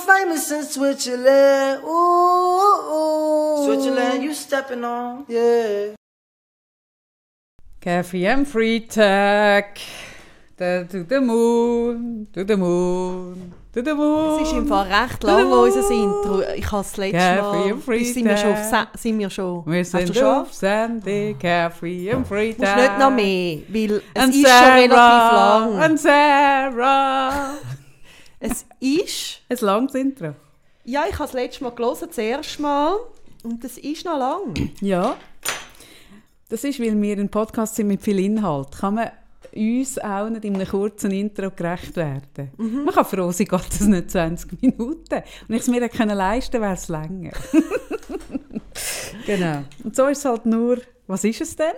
most famous in Switzerland. Ooh, ooh. Switzerland, you stepping on. Yeah. Coffee and free tag. To the moon, to the moon. To the moon. Es ist im Fall recht lang unser Intro. Ich habe das letzte Mal... and free sind wir schon auf, sind wir schon... Wir sind schon? auf Sandy, Carefree and free Musst tag. nicht noch mehr, weil es And ist schon relativ Sarah, lang. And Sarah. Es ist... Ein langes Intro. Ja, ich habe das letzte Mal gelesen, das erste Mal. Und das ist noch lang. Ja. Das ist, weil wir ein Podcast sind mit viel Inhalt. Kann man uns auch nicht in einem kurzen Intro gerecht werden. Mhm. Man kann froh sein, geht das nicht 20 Minuten. Und ich es mir können leisten wäre es länger. genau. Und so ist es halt nur, was ist es denn?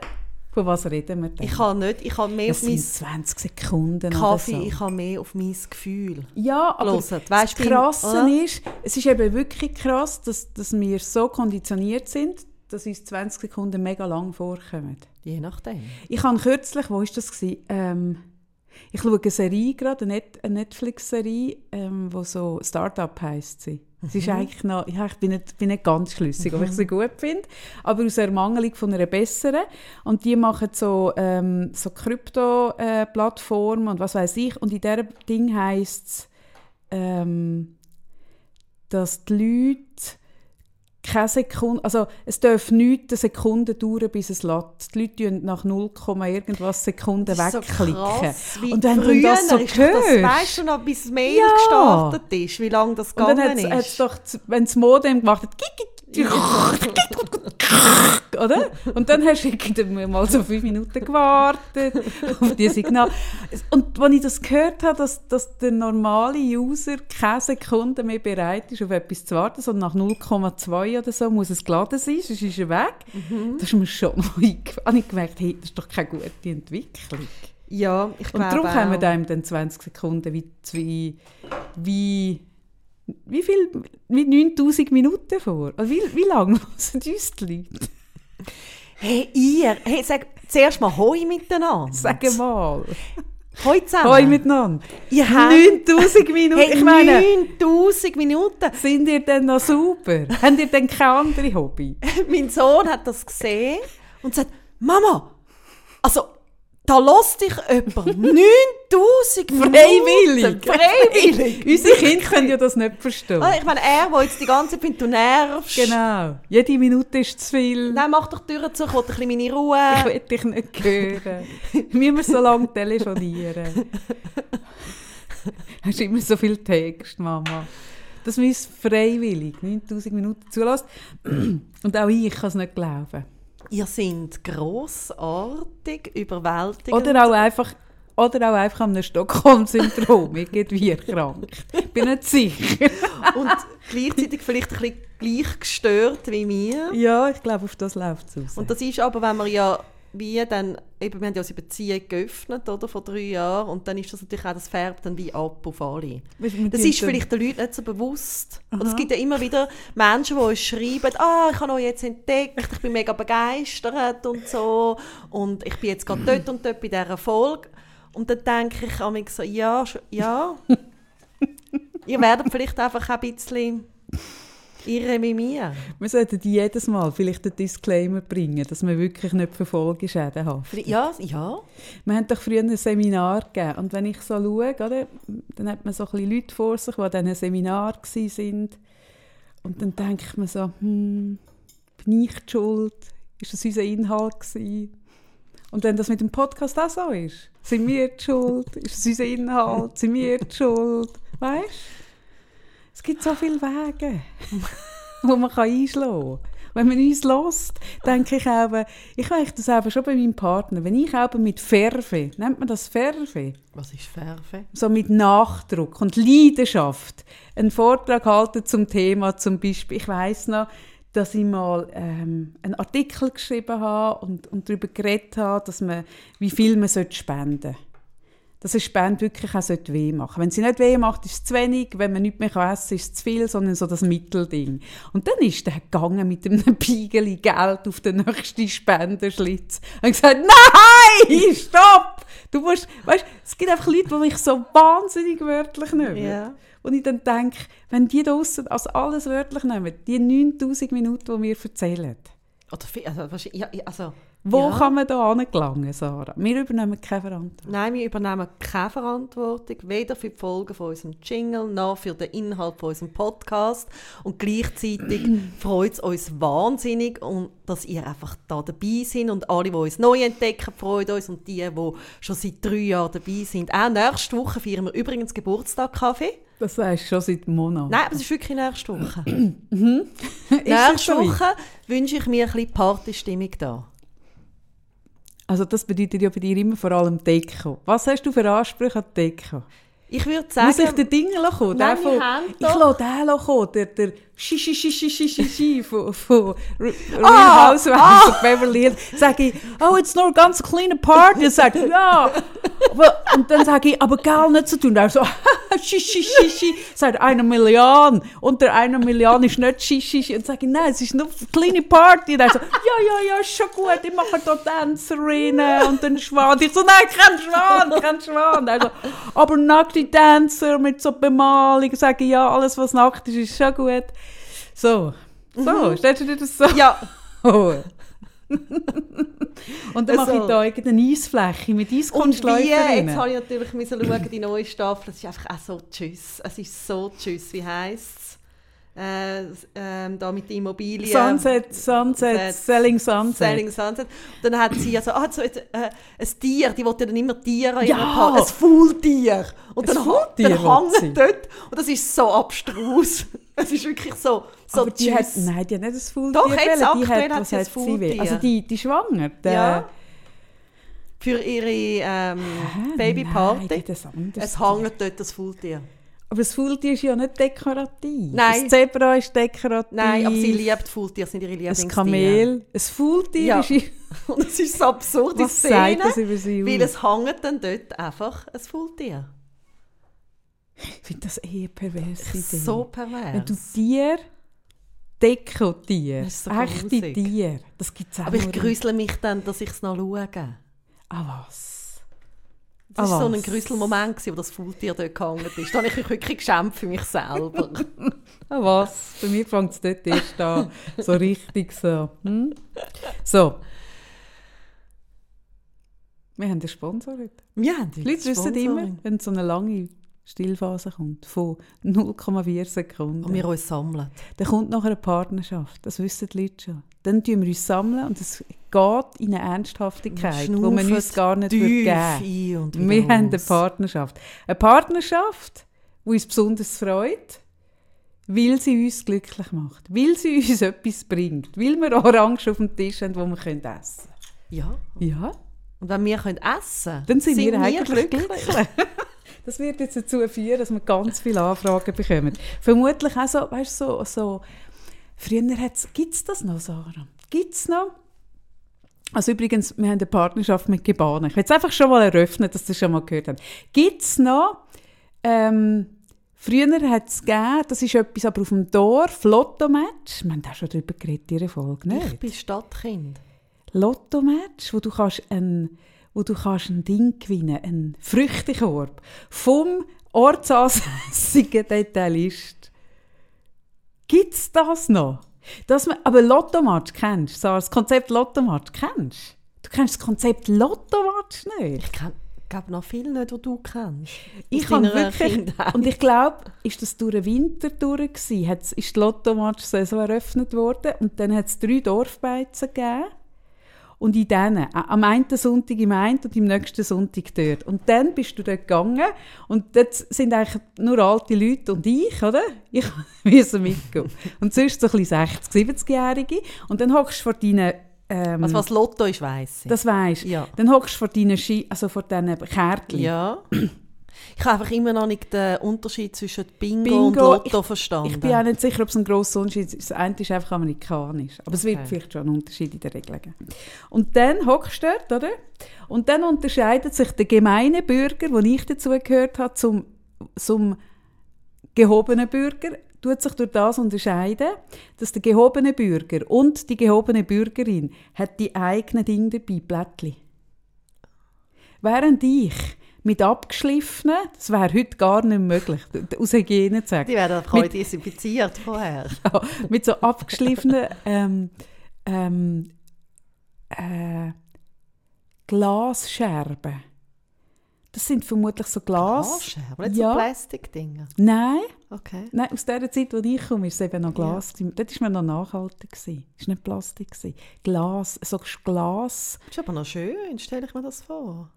Von was reden wir denn? Ich habe nicht... Ich habe mehr das auf mein sind 20 Sekunden Kaffee, so. ich habe mehr auf mein Gefühl. Ja, aber das Krasse oder? ist, es ist eben wirklich krass, dass, dass wir so konditioniert sind, dass uns 20 Sekunden mega lang vorkommen. Je nachdem. Ich habe kürzlich, wo war das? Gewesen? Ähm, ich schaue eine Serie gerade, eine Netflix-Serie, ähm, wo so Startup heisst sie. Es ist eigentlich noch, ja, ich bin nicht, bin nicht ganz schlüssig, ob ich sie gut finde, aber aus Ermangelung von einer besseren. Und die machen so, ähm, so Krypto-Plattformen und was weiß ich. Und in diesem Ding heisst es, ähm, dass die Leute keine Sekunde, also es darf nicht eine Sekunde dauern, bis es lädt. Die Leute tun nach 0, irgendwas Sekunden ist so wegklicken. krass, und wenn du das so hörst, Das weißt du noch, bis das Mail Ja. gestartet ist, wie lange das und dann gegangen hat es ist. doch, wenn das Modem gemacht hat, oder? Und dann hast du irgendwie mal so fünf Minuten gewartet auf die Signal. Und als ich das gehört habe, dass, dass der normale User keine Sekunde mehr bereit ist, auf etwas zu warten, sondern nach 0,2 oder so muss es geladen sein, sonst ist er weg. Das ist mir schon eingefallen. habe ich gemerkt, hey, das ist doch keine gute Entwicklung. Ja, ich Und glaube darum kommen auch. einem dann 20 Sekunden wie, wie, wie, wie viel, wie 9000 Minuten vor. Also wie, wie lange hören uns die Leute? Hey, ihr, hey, sag zuerst mal Hoi miteinander. Sag mal. Hoi zusammen. Hoi miteinander. Ihr habt 9000 Minuten. hey, ich meine, 9000 Minuten. sind ihr denn noch super? Habt ihr denn kein anderes Hobby? mein Sohn hat das gesehen und sagt, Mama, also da lässt dich jemand 9000 Minuten. Freiwillig. Freiwillig. Unsere Kinder können ja das nicht verstehen. Ah, Ich meine, er, der jetzt die ganze Zeit du nervst. Genau. Jede Minute ist zu viel. Nein, mach doch die Tür zu, ich will ein bisschen meine Ruhe. Ich will dich nicht hören. Müssen wir so lange telefonieren? Hast immer so viel Text, Mama. Dass wir uns freiwillig 9000 Minuten zulassen. Und auch ich kann es nicht glauben. Ihr seid grossartig, überwältigend. Oder auch einfach, oder auch einfach einem Stockholm-Syndrom irgendwie erkrankt. Ich bin nicht sicher. und gleichzeitig vielleicht ein bisschen gleich gestört wie mir. Ja, ich glaube, auf das läuft es raus. Und das ist aber, wenn man ja wie dann, eben, wir haben ja unsere Beziehung geöffnet, oder, vor drei Jahren, und dann ist das natürlich auch, das färbt dann wie ab auf alle. Das ist vielleicht den Leuten nicht so bewusst. Und es gibt ja immer wieder Menschen, die uns schreiben, ah, ich habe euch jetzt entdeckt, ich bin mega begeistert und so, und ich bin jetzt gerade dort und dort bei dieser Folge. Und dann denke ich an mich so, ja, ja, ihr werdet vielleicht einfach ein bisschen irre wie mir. Wir sollten jedes Mal vielleicht einen Disclaimer bringen, dass wir wirklich nicht für Folgeschäden haben. Ja, ja. Wir haben doch früher ein Seminar gegeben und wenn ich so schaue, oder, dann hat man so ein bisschen Leute vor sich, die an diesen Seminar waren. Und dann denke ich mir so, hm, bin ich die schuld? Ist das unser Inhalt gewesen? Und wenn das mit dem Podcast auch so ist, sind wir die schuld? Ist das unser Inhalt? Sind wir die schuld? Weißt Es gibt so viele Wege, wo man kann einschlagen kann. wenn man uns lost, denke ich auch, ich weiß das eben schon bei meinem Partner, wenn ich auch mit Ferve, nennt man das Ferve? Was ist Färfe? so mit Nachdruck und Leidenschaft einen Vortrag halten zum Thema zum Beispiel. Ich weiß noch, dass ich mal ähm, einen Artikel geschrieben habe und, und darüber geredet habe, dass man, wie viel man spenden sollte. Dass eine Spende wirklich auch sollte weh machen Wenn sie nicht weh macht, ist es zu wenig. Wenn man nichts mehr essen kann, ist es zu viel, sondern so das Mittelding. Und dann ist der gegangen mit einem Piegeli Geld auf den nächsten Spendenschlitz und gesagt, nein, stopp! Du musst, weißt, es gibt einfach Leute, die mich so wahnsinnig wörtlich nehmen. Ja. Und ich dann denke, wenn die da draussen also alles wörtlich nehmen, die 9000 Minuten, die wir erzählen, Oder viel, also, ja, also, wo ja. kann man da angelangen, Sarah? Wir übernehmen keine Verantwortung. Nein, wir übernehmen keine Verantwortung, weder für die Folgen von unserem Jingle noch für den Inhalt von unserem Podcast. Und gleichzeitig freut es uns wahnsinnig, und dass ihr einfach da dabei seid. Und alle, die uns neu entdecken, freuen uns. Und die, die schon seit drei Jahren dabei sind. Auch nächste Woche feiern wir übrigens Geburtstag Kaffee. Das du schon seit Monaten. Nein, aber es ist wirklich nächste Woche. Es nächste? Woche wünsche ich mir ein bisschen Partystimmung da. Also das bedeutet ja bei dir immer vor allem Deko. Was hast du für Ansprüche an Deko? Ich würde Muss ich sagen, den Ding kommen? Nein, von- ich lasse den kommen, der, der Schi Schi Schi Schi Schi Schi Schi von, von Re- Real Ah, Housewives of Beverly Hills. Sage ich, oh, it's nur ganz eine kleine Party. Und sagt er, ja. Aber, und dann sage ich, aber gar nicht so tun. Er so, Schi Schi Schi Schi. Sagt er, eine Million. Unter einer Million ist nicht Schi Schi Schi. Und sage ich, nein, es ist nur eine kleine Party. Und er so, ja, ja, ja, ist schon gut. Ich mache da Tänzerinnen und einen Schwan. Ich so, nein, kein Schwan, kein Schwan. Also, aber nackte Tänzer mit so Bemalung. Sage ich, ja, alles, was nackt ist, ist schon gut. So. So, stellst du dir das so ja? Und dann mache Also- ich da irgendeine Eisfläche mit Eiskunstläuferinnen. jetzt habe ich natürlich müssen schauen, die neue Staffel, es ist einfach auch so Tschüss. Es ist so Tschüss, wie heisst Äh, ähm, da mit der Immobilie. Sunset, Sunset, Sunset, Selling Sunset. Selling Sunset. Und dann hat sie also, ah, so ein, äh, ein Tier, die wollte dann immer Tiere Ja! Paar- ein Faultier. Und Ein dann, Faultier dann hängt dort, und das ist so abstrus. es ist wirklich so, so aber die hat, nein, die hat nicht ein Faultier Doch, jetzt aktuell hat, hat sie ein? Faultier. Also die, die schwanger. Der, Ja. Für ihre ähm, Hä? Babyparty. Nein, das anderes Es hängt dort das Faultier. Aber das Faultier ist ja nicht dekorativ. Nein. Das Zebra ist dekorativ. Nein, aber sie liebt Faultiere, das sind ihre Ein Lieblingstiere. Kamel. Ein Faultier Ja. ist... Und es ist so absurd, die Szene, das über sie weil es hängt dann dort einfach ein Faultier. Ich finde das eher pervers. So pervers. Wenn du Tier, Dekotier, Das ist so echte. Tiere, das gibt es auch Aber ich grüsle mich dann, dass ich es noch schaue. Ah was? Das war Ah, so ein? Grüsselmoment, wo das Faultier dort gehangen ist. Da habe ich mich wirklich geschämt für mich selber. Ah was? Bei mir fängt es dort erst an, so richtig so. Hm? So. Wir haben einen Sponsor heute. Wir haben Die Leute wissen immer, wenn so eine lange Stillphase kommt, von 0,4 Sekunden, Und wir uns sammeln. dann kommt nachher eine Partnerschaft. Das wissen die Leute schon. Dann tun wir uns sammeln und es geht in eine Ernsthaftigkeit, wo man uns gar nicht würde geben wieder Wir haben eine. Partnerschaft. Eine Partnerschaft, die uns besonders freut, weil sie uns glücklich macht, weil sie uns etwas bringt, weil wir Orangen auf dem Tisch haben, die wir können essen Ja. können. Ja, Und wenn wir können essen können, dann sind, wir eigentlich glücklich. Das wird jetzt dazu führen, dass wir ganz viele Anfragen bekommen. Vermutlich auch so, weißt du, so, so früher gibt es das noch, Sarah? Gibt es noch? Also übrigens, wir haben eine Partnerschaft mit Gebane. Ich will es einfach schon mal eröffnen, dass Sie schon mal gehört haben. Gibt es noch, ähm, früher hat es gegeben, das ist etwas aber auf dem Dorf, Lotto-Match. Wir haben auch schon darüber geredet in Ihrer Folge, ich nicht? bin Stadtkind. Lotto-Match, wo du kannst ein, wo du kannst ein Ding gewinnen, einen Früchtekorb vom ortsansässigen Detailist. Gibt es das noch? Dass man, aber Lottomatch kennst du? So, das Konzept Lottomatch kennst du? Du kennst das Konzept Lottomatch nicht? Ich kenne glaube noch viel nicht, die du kennst. Ich habe wirklich, Kindheit. und ich glaube, ist das durch den Winter durch gewesen, hat's, ist die Lottomatch-Saison eröffnet worden und dann hat es drei Dorfbeizen gegeben Und in denen, am einen Sonntag im einen und im nächsten Sonntag dort. Und dann bist du dort gegangen und dort sind eigentlich nur alte Leute und ich, oder? Ich musste mitgehen. Und sonst so ein bisschen 60-, 70-Jährige. Und dann hockst du vor deinen... Ähm, Also was Lotto ist, weiss ich. das weisst Ja. Dann hockst du vor deinen, Ski, also vor diesen Kärtchen. Ja. Ich habe einfach immer noch nicht den Unterschied zwischen Bingo, Bingo, und Lotto ich- verstanden. Ich bin auch nicht sicher, ob es ein grosser Unterschied ist. Das eine ist einfach amerikanisch. Aber es wird Okay. vielleicht schon einen Unterschied in der Regel geben. Und dann hockst du dort, oder? Und dann unterscheidet sich der gemeine Bürger, wo ich dazu gehört habe, zum, zum gehobenen Bürger, tut sich durch das unterscheiden, dass der gehobene Bürger und die gehobene Bürgerin hat die eigenen Dinge dabei, Blättchen. Während ich mit abgeschliffenen, das wäre heute gar nicht möglich, aus Hygiene zu sagen, Die werden einfach heute desinfiziert vorher. ja, mit so abgeschliffenen ähm, ähm, äh, Glasscherben. Das sind vermutlich so Glas. Glasscherben, nicht Ja. so Plastikdinger. Nein, Okay. nein, aus der Zeit, wo ich komme, ist es eben noch Glas. Dort war man noch nachhaltig. Es war nicht Plastik. Glas, so Glas. Ist aber noch schön, stelle ich mir das vor.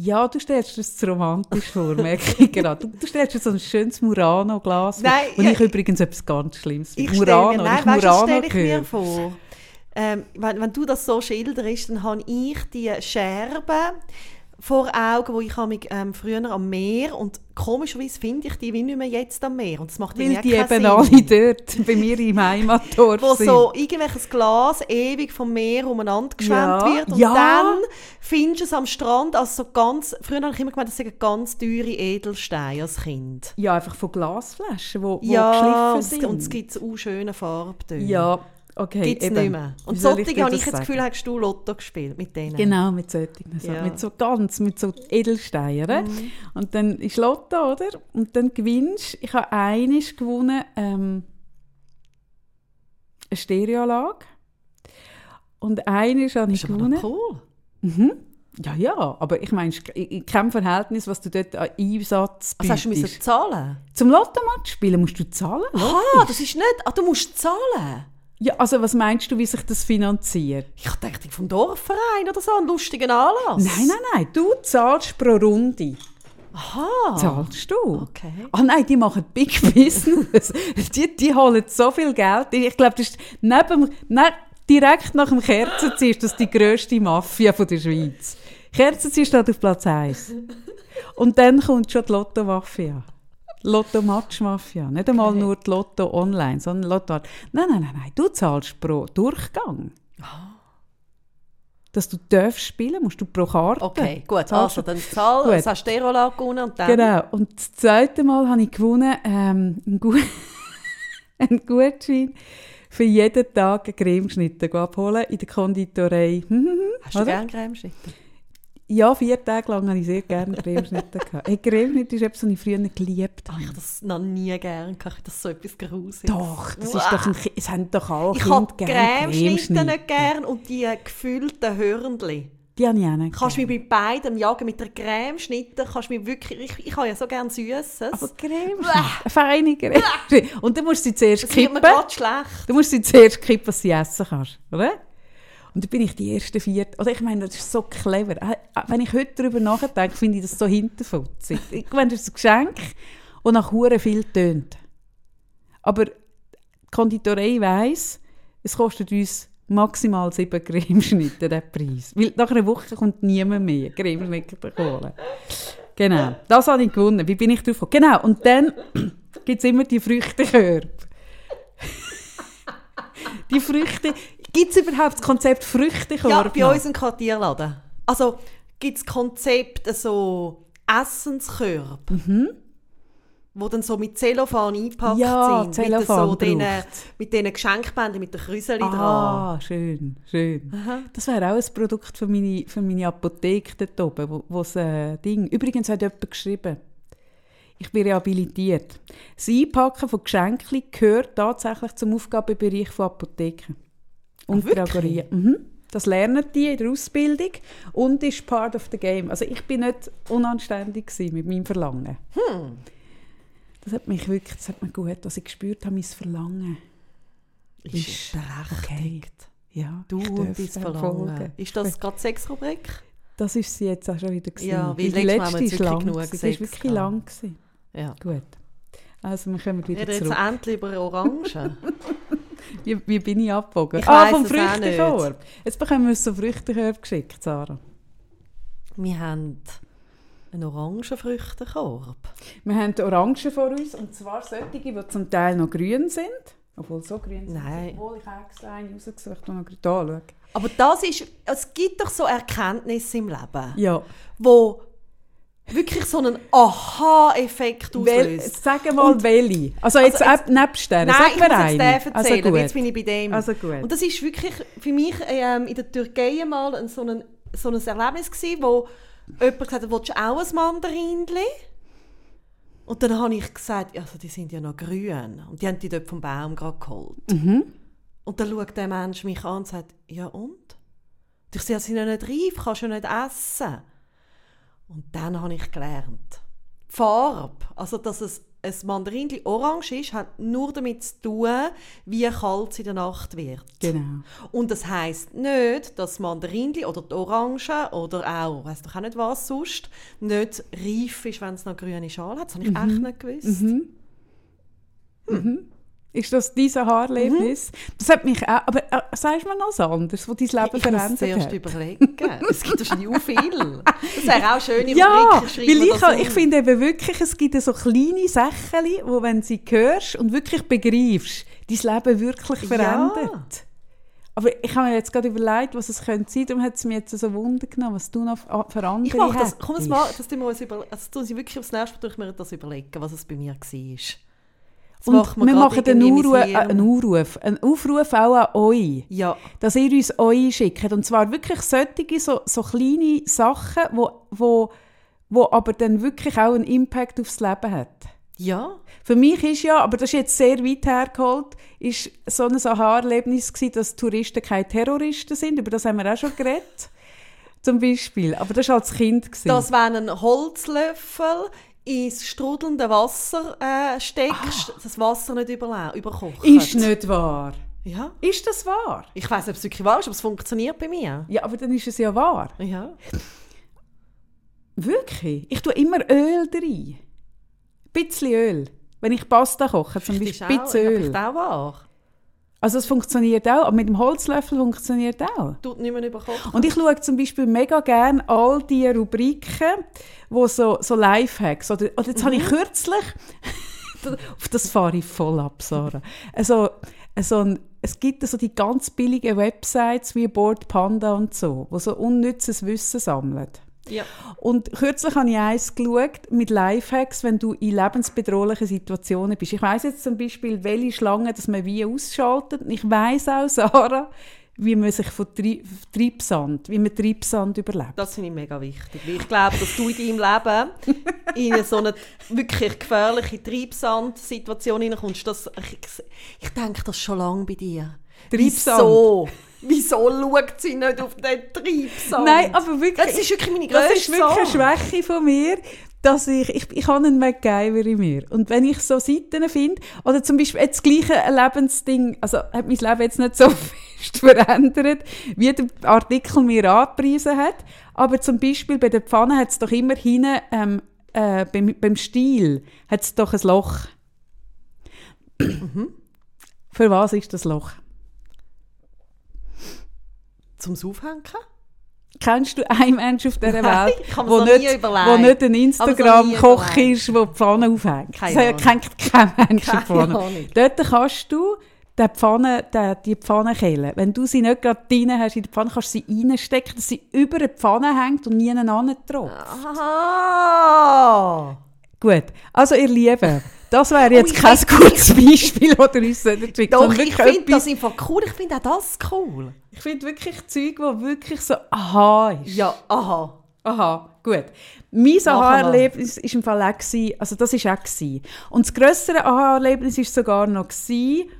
Ja, du stellst dir das romantisch vor, merke ich gerade. Du, du stellst dir so ein schönes Murano-Glas vor. Nein, Und ja, ich übrigens etwas ganz Schlimmes Ich finde. stelle Murano, nein, ich weißt, Murano stelle ich mir vor? Ähm, wenn, wenn du das so schilderst, dann habe ich die Scherben vor Augen, wo ich habe, ähm, früher am Meer und komischerweise finde ich die wie nicht mehr jetzt am Meer und das macht Weil die eben Sinn. alle dort bei mir im Heimatdorf wo sind. so irgendwelches Glas ewig vom Meer umeinander geschwemmt Ja, wird und ja. dann findest du es am Strand als so ganz, früher habe ich immer gemeint, das sind ganz teure Edelsteine als Kind. ja, einfach von Glasflaschen, wo, wo ja, geschliffen es, sind. und es gibt so schöne Farbtöne. ja, okay. Gibt es nicht mehr. Und solche habe das ich jetzt das Gefühl, hast du Lotto gespielt mit denen. Genau, mit solchen. So, Ja. Mit so ganz, mit so Edelsteinen. Mhm. Und dann ist Lotto, oder? Und dann gewinnst Ich habe einiges gewonnen, ähm, eine Stereoanlage. Und einiges habe ich Das ist gewonnen. cool. Mhm. Ja, ja, aber ich meine, in keinem Verhältnis, was du dort an Einsatz Was hast du müssen zahlen? Zum Lottomatch spielen musst du zahlen. Ah, das ist nicht... Ah, du musst zahlen? Ja, also was meinst du, wie sich das finanziert? Ich dachte, vom Dorfverein oder so, einen lustigen Anlass. Nein, nein, nein, du zahlst pro Runde. Aha. Zahlst du? Okay. Ah nein, die machen Big Business. die, die holen so viel Geld. Ich glaube, das ist neben, ne, direkt nach dem Kerzenziehen ist das die grösste Mafia von der Schweiz. Kerzenziehen steht auf Platz 1. Und dann kommt schon die Lotto-Mafia. Lotto-Match-Mafia. Nicht einmal nur die Lotto online, sondern Lotto. Nein, nein, nein, nein. Du zahlst pro Durchgang. Dass du darfst spielen, musst du pro Karte. Okay, gut. Also, dann zahl, Gut. hast du Stereolag gewonnen und dann... Genau. Und das zweite Mal habe ich gewonnen, ähm, einen, Gu einen Gutschein für jeden Tag einen Cremeschnitte abholen in der Konditorei. Hast du Oder? gerne Cremeschnitte? Ja, vier Tage lang habe ich sehr gerne Cremeschnitte gehabt. Hey, Cremeschnitte ist etwas, was ich früher geliebt habe. ich habe das noch nie gerne gehabt. Das so etwas Grusiges. Doch, das ist doch ein, es haben doch alle Ich Kinder gerne Cremeschnitte nicht gern und die gefüllten Hörnchen. Die habe ich auch nicht Kannst du gern. mich bei beidem jagen mit der Cremeschnitte, kannst mich wirklich... Ich, ich habe ja so gerne Süßes. Aber Cremeschnitte, eine feine Cremeschnitte. Und dann musst du sie zuerst das wird kippen. mir gerade schlecht. Du musst sie zuerst kippen, was sie essen kannst, oder? Und dann bin ich die erste vierte. Oder ich meine, das ist so clever. Äh, äh, Wenn ich heute darüber nachdenke, finde ich das so hinterfutzig. Ich meine, das ist ein Geschenk, das nach Huren viel tönt. Aber die Konditorei weiss, es kostet uns maximal sieben Cremeschnitte, der Preis. Weil nach einer Woche kommt niemand mehr Cremeschnitte holen. Genau, das habe ich gewonnen. Wie bin ich drauf gekommen? Genau, und dann gibt es immer die Früchtekörbe. die Früchte... Gibt es überhaupt das Konzept Früchtekorb? Ja, bei uns im Quartierladen. Also gibt es Konzept so Essenskörbe, Mhm. wo dann so mit Zellophan eingepackt Ja, sind. Zellophan mit, so mit diesen Geschenkbändern, mit den Krüseli dran. Ah, schön, schön. Das wäre auch ein Produkt für meine, für meine Apotheke dort oben, wo, wo's, äh, Ding. Übrigens hat jemand geschrieben, ich bin rehabilitiert. Das Einpacken von Geschenken gehört tatsächlich zum Aufgabenbereich von Apotheken. Und wirklich? Drogerien. Mhm. Das lernen die in der Ausbildung und ist part of the game. Also ich bin nicht unanständig mit meinem Verlangen. Hm. Das hat mich wirklich, das hat mir gut, dass ich gespürt habe, mein Verlangen Ist ist berechtigt. okay. Ja, Du und dein Verlangen. folgen. Ist das gerade Sexrubrik? Das ist sie jetzt auch schon wieder gewesen. Ja, weil die wir letzte jetzt ist wirklich lang. genug Sex ist wirklich lang gewesen. Ja. Gut. Also, wir kommen Wir wieder reden jetzt zurück. endlich über Orangen. Wie, wie bin ich abgebogen? Ich ah, vom Früchtekorb. Jetzt bekommen wir so Früchtekorb geschickt, Sarah. wir haben einen Orangenfrüchtekorb. Wir haben die Orangen vor uns, und zwar solche, die zum Teil noch grün sind. Obwohl, so grün sind Nein. Obwohl, ich habe extra eine rausgesucht, die noch grün Da. Aber das ist, es gibt doch so Erkenntnisse im Leben, Ja. wo wirklich so einen Aha-Effekt auslöst. sag mal, welche. Also jetzt, Also jetzt- nebst der, Nein, ich muss jetzt den erzählen, Also gut. jetzt bin ich bei dem. Also gut. Und das ist wirklich für mich ähm, in der Türkei mal ein, so, ein, so ein Erlebnis gewesen, wo jemand gesagt hat, willst du auch ein Mandarinli? Und dann habe ich gesagt, also die sind ja noch grün. Und die haben die dort vom Baum gerade geholt. Mhm. Und dann schaut der Mensch mich an und sagt, ja und? Und ich sage, sie sind ja nicht reif, kannst du ja nicht essen. Und dann habe ich gelernt, die Farbe, also dass es ein Mandarinli orange ist, hat nur damit zu tun, wie kalt es in der Nacht wird. Genau. Und das heisst nicht, dass das Mandarinli oder die Orange oder auch, weiß doch auch nicht was sonst, nicht reif ist, wenn es noch grüne Schale hat. Das habe ich echt nicht gewusst. Ist das dieses Haarerlebnis? Das hat mich auch, aber äh, sagst du mir noch was anderes, was dein Leben Ich muss verändert zuerst hat? überlegen. Es gibt wahrscheinlich viel. Es wäre auch schön, Ja, schreiben weil ich, das ich finde eben wirklich, es gibt so kleine Sachen, wo wenn sie hörst und wirklich begreifst, dein Leben wirklich verändert. Aber ich habe mir jetzt gerade überlegt, was es könnte sein, darum hat es mich jetzt so Wunder genommen, was du noch für für andere Ich mache das, komm, das, mal, das tun wir uns also tun Sie wirklich aufs nächste Mal durch mir das überlegen, was es bei mir war. Das Und wir machen einen in äh, einen Aufruf, einen Aufruf auch an euch. Ja, dass ihr uns eure schickt. Und zwar wirklich solche, so, so kleine Sachen, wo, wo, wo aber dann wirklich auch einen Impact aufs Leben hat. ja. Für mich ist ja, aber das ist jetzt sehr weit hergeholt, ist so ein Aha-Erlebnis gewesen, dass Touristen keine Terroristen sind. Über das haben wir auch schon geredet. Zum Beispiel. Aber das war als Kind. Gewesen. Dass wenn ein Holzlöffel ins strudelnde Wasser äh, steckst, das Wasser nicht überkocht. Ah. ist nicht wahr. Ja. Ist das wahr? Ich weiß nicht, ob es wirklich wahr ist, aber es funktioniert bei mir. Ja, aber dann ist es ja wahr. Ja. Wirklich? Ich tue immer Öl rein. Ein bisschen Öl. Wenn ich Pasta koche, zum ist Beispiel ein bisschen Öl. vielleicht auch wahr. Also es funktioniert auch, aber mit dem Holzlöffel funktioniert auch. Tut nicht mehr überkochen. Und ich schaue zum Beispiel mega gerne all die Rubriken, wo so, so Lifehacks, oder, oder jetzt habe ich kürzlich, auf das fahre ich voll ab, Sarah, also, also ein, es gibt so die ganz billigen Websites wie Board Panda und so, wo so unnützes Wissen sammeln. Ja. Und kürzlich habe ich eins geschaut mit Lifehacks, wenn du in lebensbedrohlichen Situationen bist. Ich weiß jetzt zum Beispiel, welche Schlangen dass man wie ausschaltet. Ich weiß auch, Sarah, wie man sich von Tri Treibsand, wie man Treibsand überlebt. Das finde ich mega wichtig. Weil ich glaube, dass du in deinem Leben in so eine wirklich gefährliche Treibsand-Situation hineinkommst. Das, ich, ich denke das schon lange bei dir. Treibsand? Wieso? Wieso schaut sie nicht auf den Treibsand? Nein, aber wirklich, Das ist wirklich meine das grösste ist wirklich eine. Schwäche von mir, dass ich, ich, ich habe einen MacGyver in mir. Und wenn ich so Seiten finde, oder zum Beispiel jetzt das gleiche Lebensding, also hat mein Leben jetzt nicht so fest verändert, wie der Artikel mir angepriesen hat, aber zum Beispiel bei der Pfanne hat es doch immer hinten, ähm, äh, beim, beim Stiel, hat es doch ein Loch. Mhm. Für was ist das Loch? Zum Aufhängen? Kennst du einen Menschen auf dieser Welt, nie nicht, wo nicht ein Instagram-Koch ist, der die Pfanne aufhängt? Keine das kennt kein Mensch Keine Pfanne. Ahnung. Dort kannst du die Pfanne, die, die Pfanne kehlen. Wenn du sie nicht gerade drin hast in die Pfanne, kannst du sie reinstecken, dass sie über die Pfanne hängt und nie aneinander tropft. Ah! Gut, also ihr Lieben, das wäre jetzt Oh, kein gutes Beispiel, das ihr uns entwickelt Doch, ich finde das einfach cool. Ich finde auch das cool. Ich finde wirklich Zeug, das wirklich so aha ist. Ja, aha. Aha, gut. Mein. Aha-Erlebnis war im Fall auch, gewesen, also das war auch. Gewesen. Und das grössere Aha-Erlebnis war sogar noch, gewesen,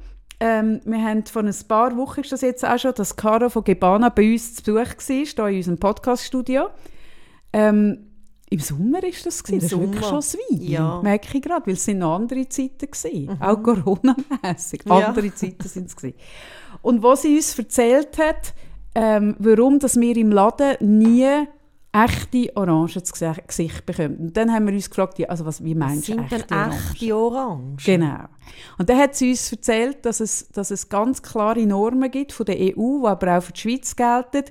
ähm, wir haben vor ein paar Wochen, ist das jetzt auch schon, dass Caro von Gebana bei uns zu Besuch war, hier in unserem Podcast-Studio. Ähm, Im Sommer ist das gewesen. Das ist wirklich Sommer. schon das Wein. Ja. Merke ich gerade, weil es sind andere Zeiten gewesen. Auch Corona-mässig. Ja. Andere Zeiten sind es gewesen. Und was sie uns erzählt hat, ähm, warum dass wir im Laden nie echte Orangen zu Gesicht bekommen. Und dann haben wir uns gefragt, ja, also was, wie meinst du sind echte Orangen? echte Orangen? Genau. Und dann hat sie uns erzählt, dass es, dass es ganz klare Normen gibt von der EU, die aber auch für die Schweiz gelten,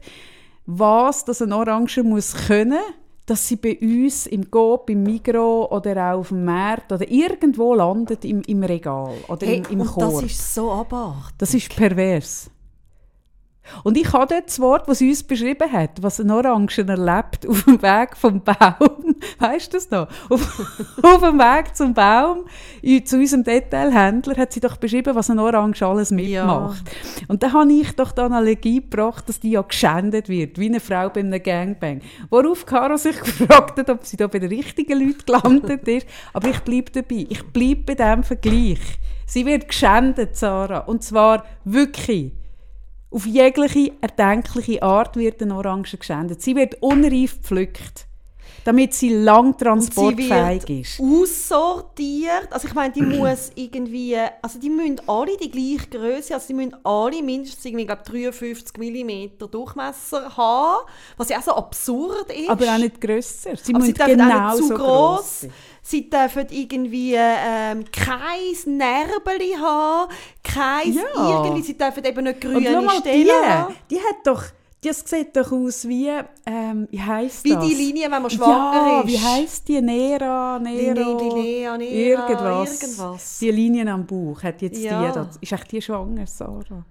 was das eine Orange muss können, dass sie bei uns im Coop, im Migros oder auch auf dem Markt oder irgendwo landet im, im Regal oder Hey, im, im und Korb. das ist so abartig. Das ist pervers. Und ich habe dort das Wort, was sie uns beschrieben hat, was ein Orangen erlebt auf dem Weg vom Baum. Weißt du das noch? Auf, auf dem Weg zum Baum zu unserem Detailhändler hat sie doch beschrieben, was ein Orange alles mitmacht. Und da habe ich doch die Analogie gebracht, dass die ja geschändet wird, wie eine Frau bei einem Gangbang. Worauf Caro sich gefragt hat, ob sie da bei den richtigen Leuten gelandet ist. Aber ich bleibe dabei. Ich bleibe bei diesem Vergleich. Sie wird geschändet, Sarah. Und zwar wirklich. Auf jegliche erdenkliche Art wird eine Orange geschändet. Sie wird unreif gepflückt, damit sie lang sie transportfähig ist. aussortiert. Also ich meine, die muss irgendwie, also die müssen alle die gleiche Größe, also die müssen alle mindestens irgendwie, glaub, 53 mm Durchmesser haben, was ja auch so absurd ist. Aber auch nicht grösser. Sie Aber sie müssen dürfen genau zu so gross. gross sein. Sie dürfen irgendwie ähm, kein Nerbeli haben, kein Ja. irgendwie, sie dürfen eben nicht grüne Stellen die, haben. die hat doch, das sieht doch aus wie, ähm, wie heisst Wie das? die Linie, wenn man schwanger ja, ist. wie heisst die? Nera, Nero, Linea, Nera, irgendwas. irgendwas. Die Linien am Bauch hat jetzt Ja. die. Das, ist echt die schwanger, Sarah?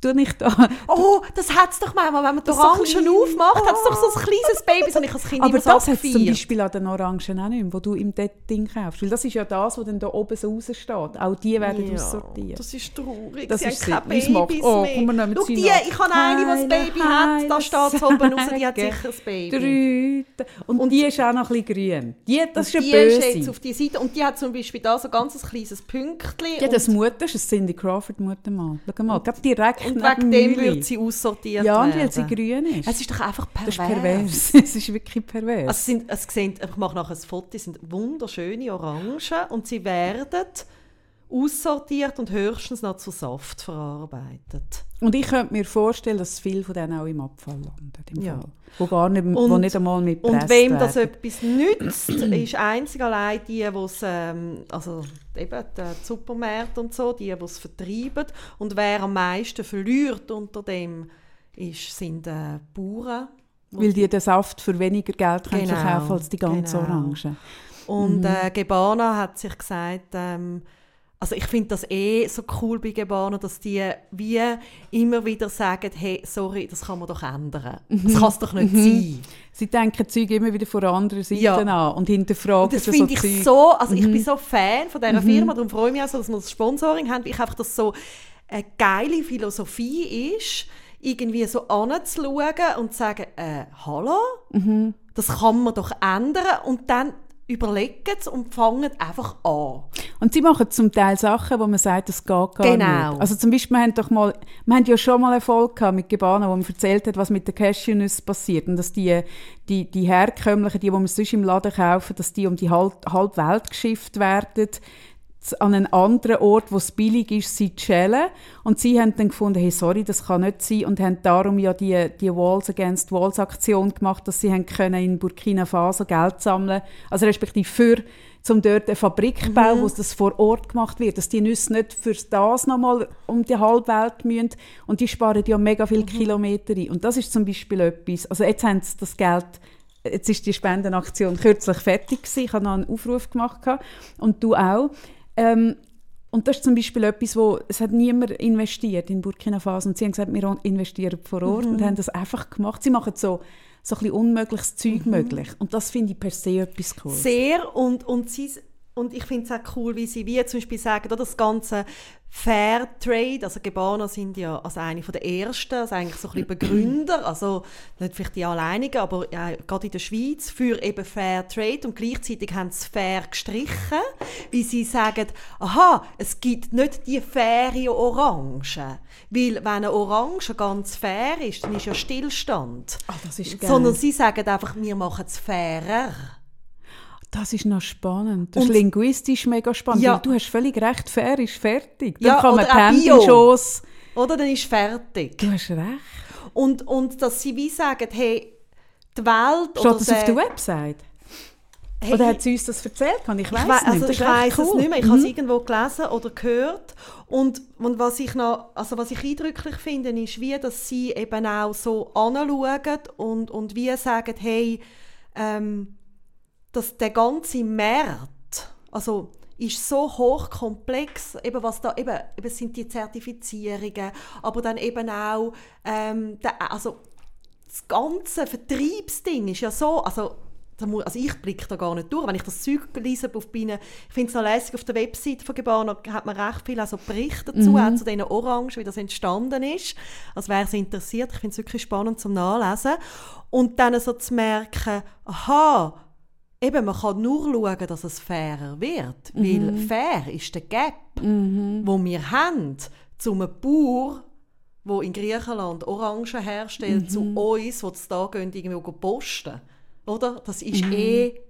Tu nicht da. Oh, das hat es doch manchmal, wenn man die Das so Orangen klein- aufmacht, hat es doch so ein kleines Baby, das habe ich als Kind Aber immer so das hat zum. Beispiel an den Orangen auch nicht mehr, wo du im Ding kaufst. Weil das ist ja das, was dann da oben so raussteht. Auch die werden aussortiert. Das ist traurig. Das sie ist sie. Uns macht- Babys oh, komm, wir nehmen Schau, die, ich habe eine, die ein Heile, Baby hat, da steht es oben raus, die hat sicher ein Baby. Drei. Und, die ist auch noch ein bisschen grün. Die, das ist Und eine die böse. ist jetzt auf die Seite und die hat zum Beispiel da so ein ganz kleines Pünktchen. ja, das und, Mutter ist ein Cindy Crawford Mutter mal. Schau mal, direkt und wegen dem Mühle. wird sie aussortiert Ja, und weil sie grün ist. Es ist doch einfach das pervers. ist pervers. es ist wirklich pervers. Also sind, es sehen, ich mache nachher ein Foto, es sind wunderschöne Orangen und sie werden aussortiert und höchstens noch zu Saft verarbeitet. und ich könnte mir vorstellen, dass viele von denen auch im Abfall landen. Im Ja. Fall. Wo, gar nicht, wo Und- nicht einmal mit Und wem das werden. etwas nützt, ist einzig allein die, die es, ähm, also eben die Supermärkte und so, die, die es vertreiben. Und wer am meisten verliert unter dem, ist, sind äh, Bauern. Weil die den Saft für weniger Geld können Genau, verkaufen als die ganze genau. Orange. Und äh, Gebana hat sich gesagt, ähm, also ich finde das eh so cool bei Gebana, dass die wie immer wieder sagen, hey, sorry, das kann man doch ändern. Das kann es doch nicht sein. Sie denken Zeug immer wieder von der anderen Seite Ja. an und hinterfragen Und das so finde ich Zeug. so, also ich bin so Fan von dieser Firma, darum freue ich mich auch so, dass wir das Sponsoring haben, weil ich einfach das so eine geile Philosophie ist, irgendwie so anzuschauen und zu sagen, äh, hallo, das kann man doch ändern und dann überlegen sie und fangen einfach an. Und sie machen zum Teil Sachen, wo man sagt, das geht gar Genau. nicht. Also zum Beispiel, wir haben, doch mal, wir haben ja schon mal Erfolg gehabt mit Gebana, wo man erzählt hat, was mit den Cashewnüssen passiert. Und dass die, die, die herkömmlichen, die, die wir sonst im Laden kaufen, dass die um die halb, halbe Welt geschifft werden an einen anderen Ort, wo es billig ist, sie zu schälen. Und sie haben dann gefunden, hey, sorry, das kann nicht sein und haben darum ja die, die Walls Against Walls Aktion gemacht, dass sie haben können in Burkina Faso Geld sammeln, also respektive für zum dort eine Fabrik Mhm. bauen, wo das vor Ort gemacht wird, dass die Nüsse nicht für das nochmal um die halbe Welt müssen und die sparen ja mega Mhm. viele Kilometer ein. Und das ist zum Beispiel etwas, also jetzt haben sie das Geld Jetzt ist die Spendenaktion kürzlich fertig gewesen. Ich habe noch einen Aufruf gemacht und du auch. Ähm, und das ist zum Beispiel etwas, wo es hat niemand investiert in Burkina Faso und sie haben gesagt, wir investieren vor Ort Mhm. und haben das einfach gemacht. Sie machen so so ein unmögliches Zeug möglich und das finde ich per se etwas cool. Sehr und, und, sie, und ich finde es auch cool, wie sie wie zum Beispiel sagen, das ganze Fair Trade, also Gebana sind ja als eine der ersten, also eigentlich so ein bisschen Begründer, also nicht vielleicht die alleinigen, aber ja, gerade in der Schweiz für eben Fair Trade und gleichzeitig haben sie fair gestrichen, wie sie sagen, aha, es gibt nicht die faire Orange, weil wenn eine Orange ganz fair ist, dann ist ja Stillstand. Ah, das ist geil. Sondern sie sagen einfach, wir machen es fairer. Das ist noch spannend. Das Und- ist linguistisch mega spannend. Ja. Du hast völlig recht, fair ist fertig. Dann Ja, kann man. Pendelschoss... Oder dann ist fertig. Du hast recht. Und, und dass sie wie sagen, hey, die Welt Steht oder das auf der- Website? hey, Oder hat sie uns das erzählt? Kann ich Ich, weiss wei- nicht. also Das ich echt weiss es cool. nicht mehr. Ich habe es Mhm. irgendwo gelesen oder gehört. Und, und was, ich noch, also was ich eindrücklich finde, ist, wie dass sie eben auch so anschauen und, und wie sagen, hey, ähm, dass der ganze Markt, also ist so hochkomplex, eben was da, eben, eben sind die Zertifizierungen, aber dann eben auch, ähm, der, also das ganze Vertriebsding ist ja so, also, also ich blicke da gar nicht durch, wenn ich das Zeug lese auf Bienen, ich finde es noch lässig, auf der Website von Gebana hat man recht viel also Berichte dazu, auch zu diesen Orangen, wie das entstanden ist, also wer es interessiert, ich finde es wirklich spannend zum Nachlesen. Und dann so zu merken, aha, eben, man kann nur schauen, dass es fairer wird, weil fair ist der Gap, wo wir haben, zu einem Bauer, wo in Griechenland Orangen herstellt, zu uns, die da gehen, irgendwo posten. Oder? Das ist eh...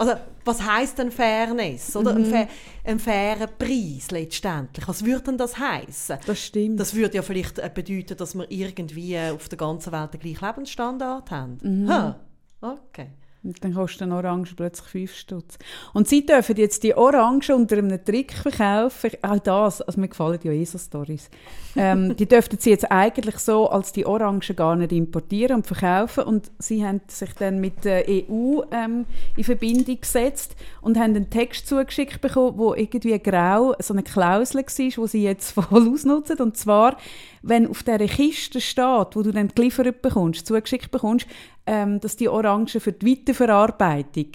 Also, was heisst denn Fairness? Oder? Ein, fa ein fairer Preis letztendlich. Was würde denn das heißen? Das stimmt. Das würde ja vielleicht äh, bedeuten, dass wir irgendwie auf der ganzen Welt den gleichen Lebensstandard haben. Ha, okay. Und dann kostet eine Orange plötzlich 5 Stutz. Und sie dürfen jetzt die Orange unter einem Trick verkaufen. Auch das, also mir gefallen ja so Storys. Ähm, die dürften sie jetzt eigentlich so als die Orangen gar nicht importieren und verkaufen. Und sie haben sich dann mit der EU ähm, in Verbindung gesetzt und haben einen Text zugeschickt bekommen, wo irgendwie grau so eine Klausel war, die sie jetzt voll ausnutzen. Und zwar, wenn auf dieser Kiste steht, wo du dann geliefert bekommst, zugeschickt bekommst, ähm, dass die Orange für die Weiterverarbeitung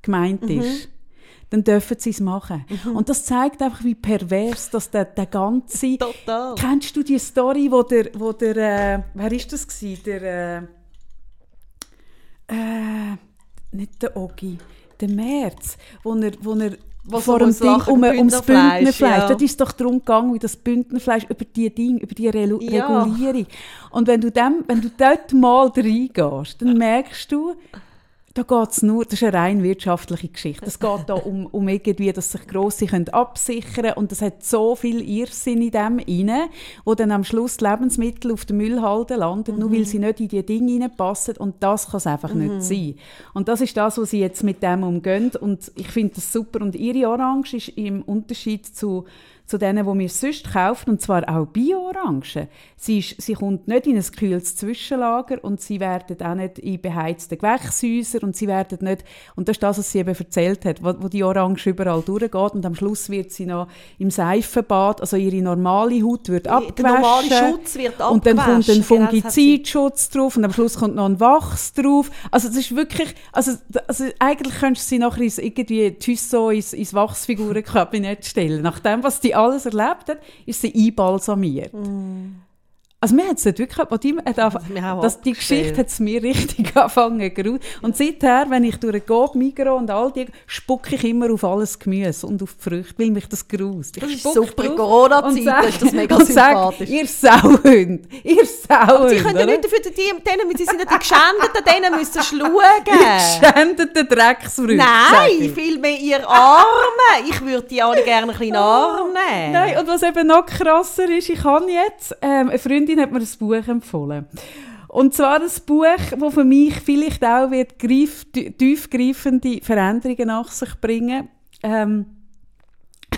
gemeint ist, dann dürfen sie es machen. Und das zeigt einfach, wie pervers dass der, der ganze... Total. Kennst du die Story, wo der... Wo der äh, wer ist das gewesen? Der... Äh, äh, nicht der Ogi, der März, wo er... Wo er Was vor dem Ding, Lachen um, ums Bündnerfleisch, ja. Dort ist es doch darum gegangen, wie das Bündnerfleisch über die Dinge, über die Relu Ja. Regulierung. Und wenn du, dem, wenn du dort mal reingehst, dann merkst du, da geht's nur, das ist eine rein wirtschaftliche Geschichte. Es geht da um, um irgendwie, dass sich Grosse können absichern können und es hat so viel Irrsinn in dem inne, wo dann am Schluss die Lebensmittel auf der Müllhalde landen, nur weil sie nicht in die Dinge reinpassen und das kann es einfach nicht sein. Und das ist das, was sie jetzt mit dem umgehen und ich finde das super und ihre Orange ist im Unterschied zu zu denen, die wir sonst kaufen, und zwar auch Bio-Orangen. Sie, ist, sie kommt nicht in ein kühles Zwischenlager und sie werden auch nicht in beheizten Gewächshäusern und sie werden nicht, und das ist das, was sie eben erzählt hat, wo, wo die Orange überall durchgeht und am Schluss wird sie noch im Seifenbad, also ihre normale Haut wird abgewaschen. Der normale Schutz wird Und dann kommt ein abgewaschen, genau, Fungizidschutz drauf und am Schluss kommt noch ein Wachs drauf. Also das ist wirklich, also, also eigentlich könntest du sie nachher irgendwie Thysso ins, ins Wachsfigurenkabinett stellen. Nach dem, was die alles erlebt hat, ist sie einbalsamiert. Also mir hat es wirklich, als die, hat. Wir haben das, die. Geschichte hat es mir richtig angefangen. Und seither, wenn ich durch Coop, Migros und all die, spucke ich immer auf alles Gemüse und auf die Früchte, weil mich das gruselt. Ich Das ist super. Und sag- ist das mega und sag, sympathisch. Ihr Sauhund, ihr Sauhund. Sie können ja nicht dafür, die, denen, sie sind ja die Geschändeten, denen müssen sie schauen. geschändeten Drecksfrüchte. sag Nein, vielmehr ihr Arme. Ich würde die alle gerne ein bisschen Arm nehmen. Nein, und was eben noch krasser ist, ich habe jetzt, ähm, eine Freundin hat mir ein Buch empfohlen. Und zwar ein Buch, das für mich vielleicht auch wird greif, tiefgreifende Veränderungen nach sich bringen. Ähm,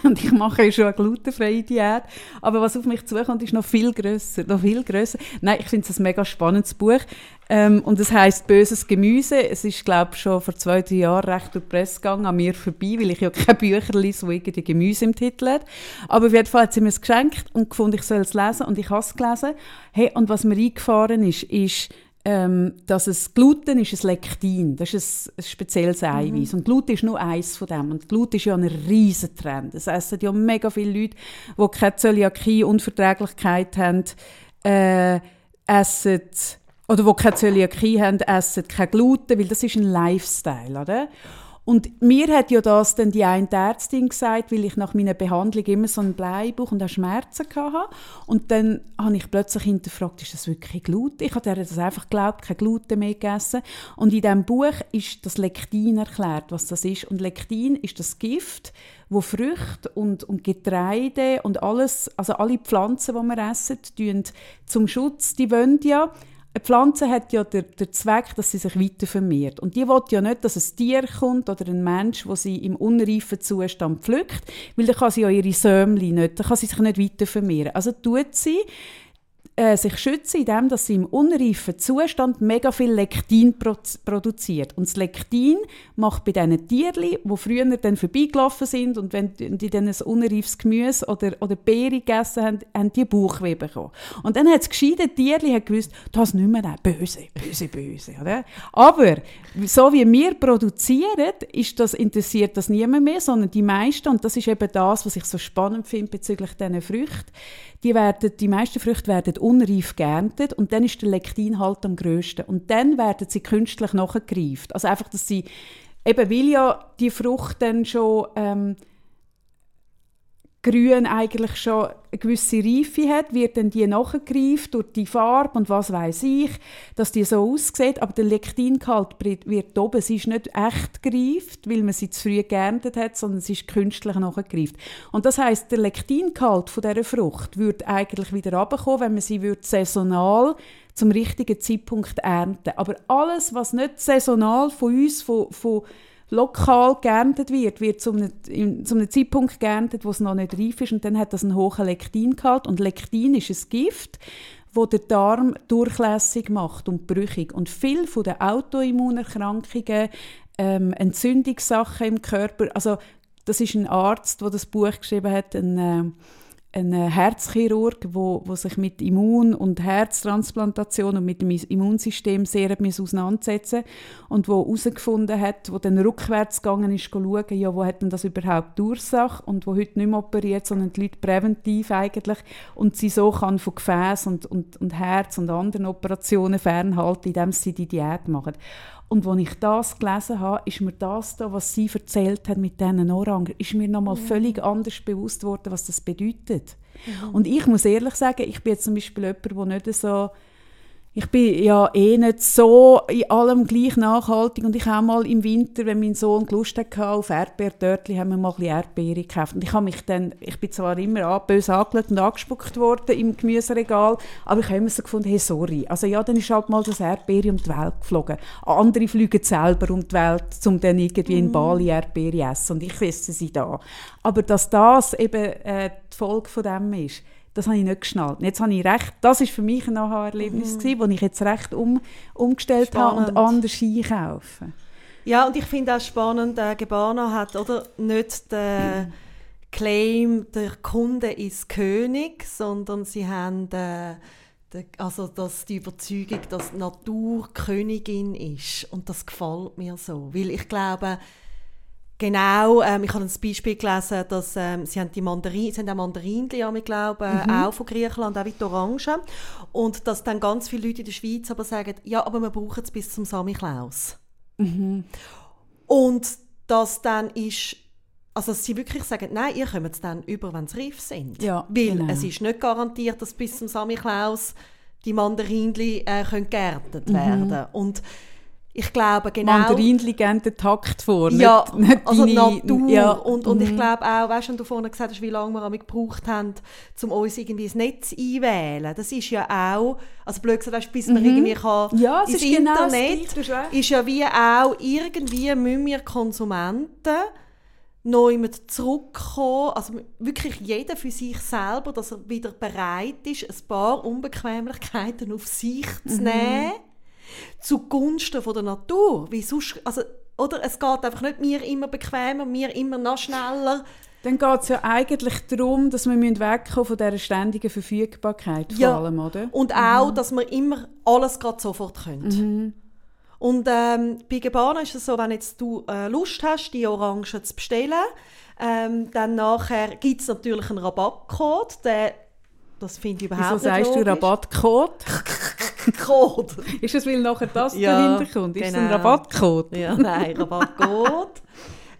und ich mache ja schon eine glutenfreie Diät, aber was auf mich zukommt, ist noch viel grösser, noch viel grösser. Nein, ich finde es ein mega spannendes Buch ähm, und es heißt «Böses Gemüse». Es ist, glaube ich, schon vor zwei, drei Jahren recht durch die Presse gegangen, an mir vorbei, weil ich ja keine Bücher lese, die irgendwie Gemüse im Titel hat. Aber auf jeden Fall hat sie mir es geschenkt und gefunden, ich soll es lesen und ich habe es gelesen. Hey, und was mir eingefahren ist, ist, ähm, dass es Gluten ist ein Lektin, das ist ein, ein spezielles Eiweiß. Und Gluten ist nur eins von dem. Und Gluten ist ja ein riesen Trend. Es essen ja mega viele Leute, die keine Zöliakie, Unverträglichkeit haben, äh, essen, oder die keine Zöliakie haben, essen kein Gluten, weil das ist ein Lifestyle, oder? Und mir hat ja das dann die eine Ärztin gesagt, weil ich nach meiner Behandlung immer so einen Bleibuch und auch Schmerzen hatte. Und dann habe ich plötzlich hinterfragt, ist das wirklich Gluten? Ich habe das einfach geglaubt, kein Gluten mehr gegessen. Und in diesem Buch ist das Lektin erklärt, was das ist. Und Lektin ist das Gift, wo Früchte und, und Getreide und alles, also alle Pflanzen, die wir essen, zum Schutz, die wollen ja eine Pflanze hat ja den, den, Zweck, dass sie sich weiter vermehrt. Und die will ja nicht, dass ein Tier kommt oder ein Mensch, wo sie im unreifen Zustand pflückt, weil dann kann sie ja ihre Sämli nicht, dann kann sie sich nicht weiter vermehren. Also tut sie äh, sich schützen, indem dass sie im unreifen Zustand mega viel Lektin pro produziert. Und das Lektin macht bei diesen Tierchen, die früher dann vorbeigelaufen sind und wenn die dann ein unreifes Gemüse oder, oder Beere gegessen haben, haben die Bauchweh bekommen. Und dann hat das gescheite Tierchen gewusst, das nicht mehr der böse, böse, böse. Oder? Aber so wie wir produzieren, ist das, interessiert das niemand mehr, sondern die meisten, und das ist eben das, was ich so spannend finde bezüglich diesen Früchten, die, werden, die meisten Früchte werden unreif geerntet und dann ist der Lektinhalt am grössten. Und dann werden sie künstlich nachgegreift. Also einfach, dass sie, eben weil ja die Frucht dann schon ähm, grün eigentlich schon eine gewisse Reife hat, wird dann die nachgegreift durch die Farbe und was weiß ich, dass die so aussieht, aber der Lektingehalt wird oben, sie ist nicht echt gereift, weil man sie zu früh geerntet hat, sondern sie ist künstlich nachgegreift. Und das heißt, der Lektingehalt von dieser Frucht würde eigentlich wieder runterkommen, wenn man sie würde saisonal zum richtigen Zeitpunkt ernten. Aber alles, was nicht saisonal von uns, von, von lokal geerntet wird, wird zu einem, zu einem Zeitpunkt geerntet, wo es noch nicht reif ist. Und dann hat das einen hohen Lektingehalt und Lektin ist ein Gift, wo der Darm durchlässig macht und brüchig. Und viel von den Autoimmunerkrankungen, ähm, Entzündungssachen im Körper, also das ist ein Arzt, der das Buch geschrieben hat, ein äh, ein Herzchirurg, wo, wo sich mit Immun- und Herztransplantation und mit dem Immunsystem sehr auseinandersetzen und wo herausgefunden hat, wo dann rückwärts gegangen ist, schauen, ja, wo hat denn das überhaupt Ursache und wo heute nicht mehr operiert, sondern die Leute präventiv eigentlich und sie so kann von Gefäß und, und, und Herz und anderen Operationen fernhalten, indem sie die Diät machen. Und als ich das gelesen habe, ist mir das da, was sie erzählt hat mit diesen Orangen, ist mir nochmal mhm. völlig anders bewusst worden, was das bedeutet. Mhm. Und ich muss ehrlich sagen, ich bin jetzt zum Beispiel jemand, der nicht so ich bin ja eh nicht so in allem gleich nachhaltig und ich habe mal im Winter, wenn mein Sohn Lust hatte auf Erdbeerdörtli, haben wir mal ein bisschen Erdbeere gekauft. Und ich habe mich dann, ich bin zwar immer böse angelegt und angespuckt worden im Gemüseregal, aber ich habe immer so gefunden, hey, sorry. Also ja, dann ist halt mal das Erdbeere um die Welt geflogen. Andere fliegen selber um die Welt, um dann irgendwie in mm. Bali Erdbeere essen und ich esse sie da. Aber dass das eben äh, die Folge von dem ist, das habe ich nicht geschnallt. jetzt habe ich recht, das ist für mich ein Aha-Erlebnis, mhm. das ich jetzt recht um, umgestellt spannend. habe und anders einkaufe. Ja, und ich finde auch spannend, äh, Gebana hat oder, nicht den mhm. Claim, der Kunde ist König, sondern sie haben äh, die, also dass die Überzeugung, dass die Natur Königin ist. Und das gefällt mir so. Weil ich glaube, Genau, ähm, ich habe ein Beispiel gelesen, dass ähm, sie haben die Mandarin, sie haben auch Mandarinchen, ich glaube, mhm. auch von Griechenland, auch wie die Orangen. Und dass dann ganz viele Leute in der Schweiz aber sagen, ja, aber wir brauchen es bis zum Samichlaus. Mhm. Und das dann ist, also dass sie wirklich sagen, nein, ihr kommt es dann über, wenn sie reif sind. Ja, Weil genau. es ist nicht garantiert, dass bis zum Samichlaus die Mandarinchen äh, geerntet mhm. werden. Und ich glaube genau... Den Takt vor, ja, nicht, nicht also deine, Natur. Ja. Und, und mhm. ich glaube auch, weißt du, wenn du vorhin gesagt hast, wie lange wir gebraucht haben, um uns irgendwie ins Netz einwählen, das ist ja auch, also blöd gesagt, weißt, bis man mhm. irgendwie kann ja, ins genau Internet, genau ist ja wie auch, irgendwie müssen wir Konsumenten noch immer zurückkommen, also wirklich jeder für sich selber, dass er wieder bereit ist, ein paar Unbequemlichkeiten auf sich zu mhm. Zugunsten von der Natur. Wie sonst, also, oder? Es geht einfach nicht mir immer bequemer, mir immer noch schneller. Dann geht es ja eigentlich darum, dass wir wegkommen von dieser ständigen Verfügbarkeit vor ja. allem, oder? Und auch, mhm. dass wir immer alles gerade sofort können. Mhm. Und ähm, bei Gebana ist es so, wenn jetzt du äh, Lust hast, die Orangen zu bestellen, ähm, dann nachher gibt es natürlich einen Rabattcode, der das finde ich überhaupt Wieso nicht sagst logisch. du Rabattcode? Code. ist es, weil nachher das ja, dahinter kommt? Ist genau. es ein genau. Rabattcode? Ja, nein, Rabattcode.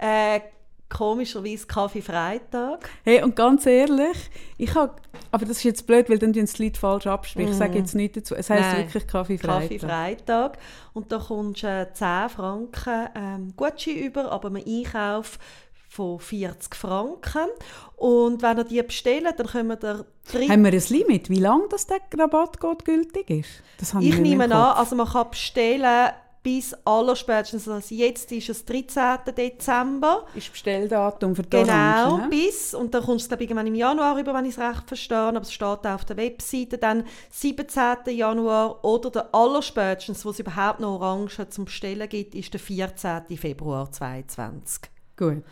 Äh, komischerweise Kaffee-Freitag. Hey, und ganz ehrlich, ich habe, aber das ist jetzt blöd, weil dann das Lied falsch abspielt. Ich sage jetzt nichts dazu. Es heisst Mhm. Nein. wirklich Kaffee Freitag. Kaffee-Freitag. Und da kommst du äh, 10 Franken ähm, Gutschein über, aber einen Einkauf von 40 Franken. Und wenn ihr die bestellt, dann können wir Haben wir ein Limit, wie lange das der Rabattcode gültig ist? Das Ich nehme an, also man kann bestellen bis allerspätestens, also jetzt ist es 13. Dezember. ist Bestelldatum für die Genau, Orangen, ne? bis, und dann kommst du glaube ich irgendwann im Januar über, wenn ich es recht verstehe, aber es steht auch auf der Webseite, dann 17. Januar oder der allerspätestens, wo es überhaupt noch Orangen zum Bestellen gibt, ist der 14. Februar 2022. Gut.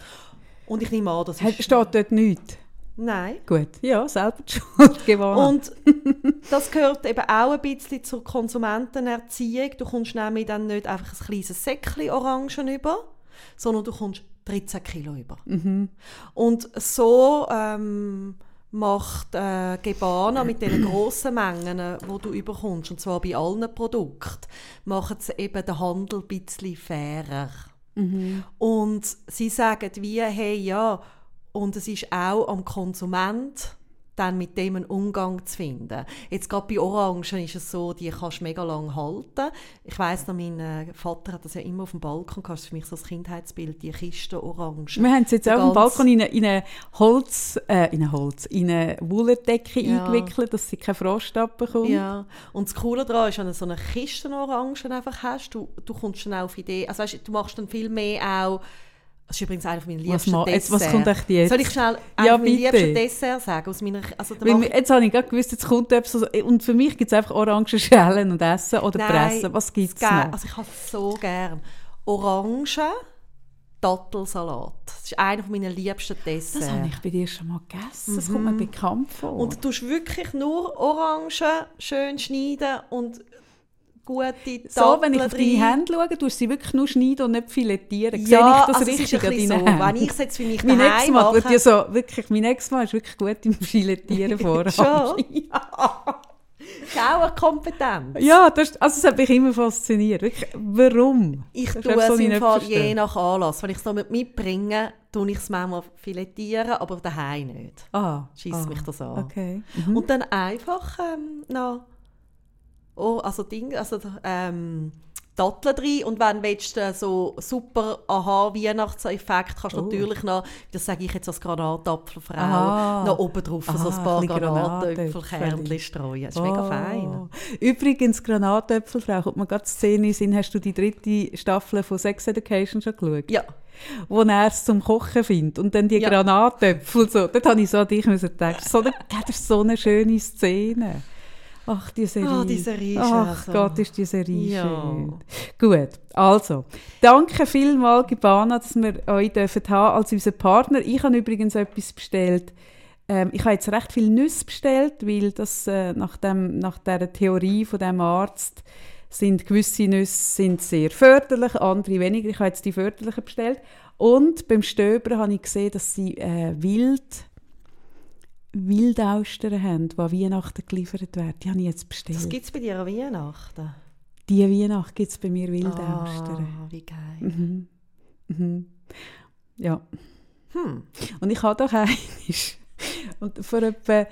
Und ich nehme an, das ist... Steht dort nichts? Nein. Gut. Ja, selber die Schuld gewonnen. Und das gehört eben auch ein bisschen zur Konsumentenerziehung. Du kommst nämlich dann nicht einfach ein kleines Säckchen Orangen über, sondern du kommst 13 Kilo über. Und so ähm, macht äh, Gebana mit den grossen Mengen, wo du überkommst, und zwar bei allen Produkten, macht sie eben den Handel ein bisschen fairer. Und sie sagen wie, hey, ja, und es ist auch am Konsument, dann mit dem einen Umgang zu finden. Jetzt gerade bei Orangen ist es so, die kannst du mega lang halten. Ich weiss noch, mein äh, Vater hat das ja immer auf dem Balkon gehabt, das ist für mich so das Kindheitsbild, die Kiste Orangen. wir haben es jetzt auch auf dem Balkon in eine, in eine Holz, äh, in eine Holz, in eine Wollendecke Ja. eingewickelt, dass sie keine Frost abbekommt. Ja, und das Coole daran ist, wenn du so eine Kiste Orangen einfach hast, du, du kommst dann auch auf Idee, also weißt, du machst dann viel mehr auch, das ist übrigens einer meiner Was liebsten ma- Desserts. was kommt echt jetzt? Soll ich schnell Ja, meiner liebsten Desserts sagen? Aus meiner, also Weil jetzt habe ich gerade gewusst, jetzt kommt etwas. Und für mich gibt es einfach Orangen schälen und essen oder pressen. Was gibt es noch? Also ich habe es so gern. Orangen, Dattelsalat. Das ist einer meiner liebsten Desserts. das habe ich bei dir schon mal gegessen. Das kommt mir bekannt vor. Und du tust wirklich nur Orangen schön schneiden und gute so, wenn ich auf deine rein. Hände schaue, tust du sie wirklich nur schneiden und nicht filetieren. Sehe Ja, ich das also richtig an deinen so. Händen? Wenn ich es jetzt für mich mein daheim mache- ja so, wirklich, mein Mal ist wirklich gut im Filetieren vor. Schon? Schauerkompetenz. Ja, das, also das hat mich immer fasziniert. Wirklich, warum? Ich Das tue es ich im Fall verstehe. je nach Anlass. Wenn ich es mit mitbringe, tue ich es manchmal filetieren, aber daheim nicht. Ah, Schießt ah, mich das an. Okay. Und dann einfach ähm, noch oh, also Ding, also ähm, Datteln drin und wenn willst du so super aha Weihnachtseffekt kannst du Oh. natürlich noch, das sage ich jetzt als Granatapfelfrau, Aha. noch oben drauf so Ah, ein paar Granatäpfelkernchen Granatäpfel. streuen. Das ist mega fein. Oh. Übrigens, Granatäpfelfrau, kommt mir gerade die Szene in Sinn, hast du die dritte Staffel von Sex Education schon geschaut? Ja, Wo er es zum Kochen findet und dann die Ja. Granatäpfel so. Dort habe ich so an dich müssen denken. So eine, das ist so eine schöne Szene. Ach, die Serie. Ah, die Serie ist Ach also- Gott, ist die Serie Ja. schön. Gut, also, danke vielmals, Gibana, dass wir euch dürfen haben als unseren Partner. Ich habe übrigens etwas bestellt. Ähm, ich habe jetzt recht viel Nüsse bestellt, weil das äh, nach, dem, nach der Theorie von dem Arzt sind gewisse Nüsse sind sehr förderlich, andere weniger. Ich habe jetzt die förderlichen bestellt. Und beim Stöbern habe ich gesehen, dass sie äh, wild Wildaustern haben, die an Weihnachten geliefert werden. Die habe ich jetzt bestellt. das gibt es bei dir an Weihnachten. Die Weihnacht gibt es bei mir Wildaustern. Ah, wie geil. Mhm. Mhm. Ja. Hm. Und ich habe doch einmal, und vor etwa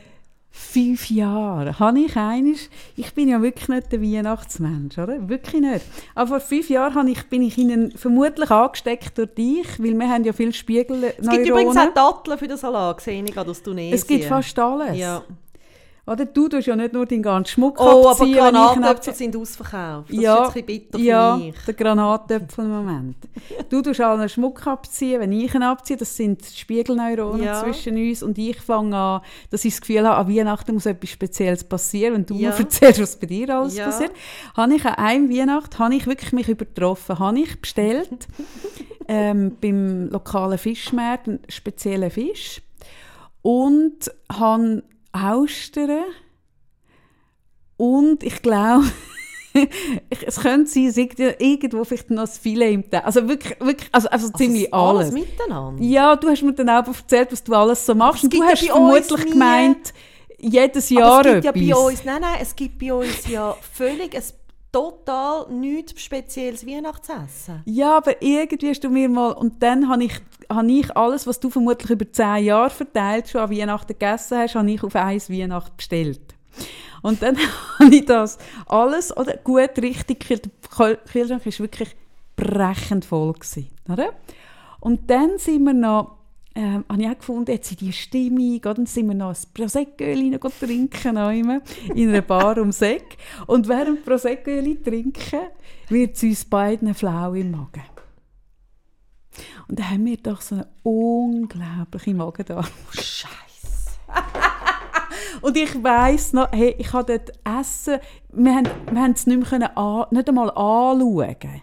fünf Jahren, habe ich eines, ich bin ja wirklich nicht der Weihnachtsmensch, oder? Wirklich nicht. Aber vor fünf Jahren habe ich, bin ich ihnen vermutlich angesteckt durch dich, weil wir haben ja viele Spiegelneuronen. Es gibt übrigens auch Datteln für den Salat, sehe ich gerade aus Tunesien. Es gibt fast alles. Ja. Oder du tust ja nicht nur deinen ganzen Schmuck Oh, aber abziehen, ihn Granatäpfel sind ausverkauft. Das ja, ist jetzt ein bisschen bitter ja, für mich. der Granatäpfel-Moment. du tust allen Schmuck abziehen, wenn ich ihn abziehe, das sind Spiegelneuronen Ja. zwischen uns und ich fange an, dass ich das Gefühl habe, an Weihnachten muss etwas Spezielles passieren, wenn du Ja. mir erzählst, was bei dir alles Ja. passiert. Habe ich an einem Weihnacht, habe ich wirklich mich übertroffen, habe ich bestellt ähm, beim lokalen Fischmarkt einen speziellen Fisch und habe Austern und ich glaube, ich- es könnte sein, es ja irgendwo vielleicht noch das Filet im Teil. Also wirklich, wirklich also, also ziemlich also alles. alles miteinander. Ja, du hast mir dann auch erzählt, was du alles so machst. Und du ja hast uns vermutlich gemeint, jedes Jahr Aber es gibt ja etwas. bei uns, nein, nein, es gibt bei uns ja völlig ein total nichts spezielles Weihnachtsessen. Ja, aber irgendwie hast du mir mal, und dann habe ich, habe ich alles, was du vermutlich über zehn Jahre verteilt schon an Weihnachten gegessen hast, habe ich auf eins Weihnacht bestellt. Und dann habe ich das alles oder gut richtig, der Kühlschrank war wirklich brechend voll. Gewesen, oder? Und dann sind wir noch, ähm, habe ich auch gefunden, jetzt in die Stimmung, dann sind wir noch ein Prosecco-Öl trinken, in einer Bar um Seck. Und während Prosecco-Öl trinken, wird es uns beiden flau im Magen. Und dann haben wir doch so eine unglaubliche Magendarm. Oh, Scheiße. Und ich weiss noch, hey, ich habe dort essen, wir haben, wir haben es nicht, mehr an, nicht einmal anschauen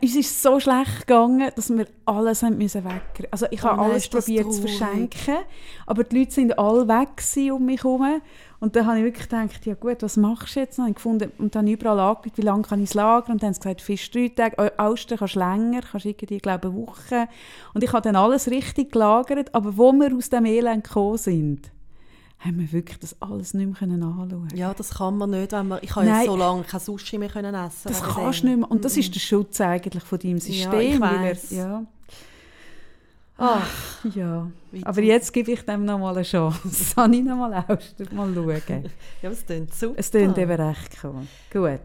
uns ist so schlecht gegangen, dass wir alles haben müssen weg. Also ich habe oh alles probiert zu verschenken, aber die Leute sind alle weg um mich herum. Und dann habe ich wirklich gedacht, ja gut, was machst du jetzt? Und, gefunden, und dann überall angeschaut, wie lange kann ich es lagern? Und dann haben sie gesagt, Fisch drei Tage, Austern kannst du länger, kannst irgendwie, glaube eine Woche. Und ich habe dann alles richtig gelagert, aber wo wir aus dem Elend gekommen sind, haben wir wirklich das alles nicht mehr anschauen Ja, das kann man nicht, wenn man, ich habe ja so lange kein Sushi mehr können essen Das kannst du nicht mehr. Und das ist der Schutz eigentlich von deinem System. Ja, ich. Er, ja. Ach, ja. Aber jetzt gebe ich dem noch mal eine Chance. Habe ich noch mal aus, mal schauen. ja, es klingt super. Es klingt eben recht cool. Gut.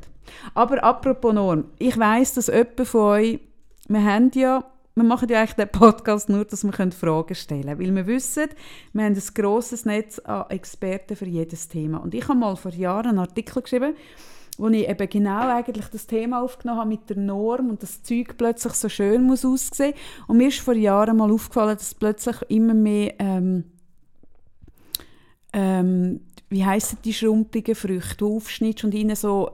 Aber apropos Norm, ich weiss, dass jemand von euch, wir haben ja wir machen ja eigentlich den Podcast nur, dass wir Fragen stellen können. Weil wir wissen, wir haben ein grosses Netz an Experten für jedes Thema. Und ich habe mal vor Jahren einen Artikel geschrieben, wo ich eben genau eigentlich das Thema aufgenommen habe mit der Norm und das Zeug plötzlich so schön muss aussehen. Und mir ist vor Jahren mal aufgefallen, dass plötzlich immer mehr ähm, ähm, wie heissen die schrumpeligen Früchte, die aufschnittst und ihnen so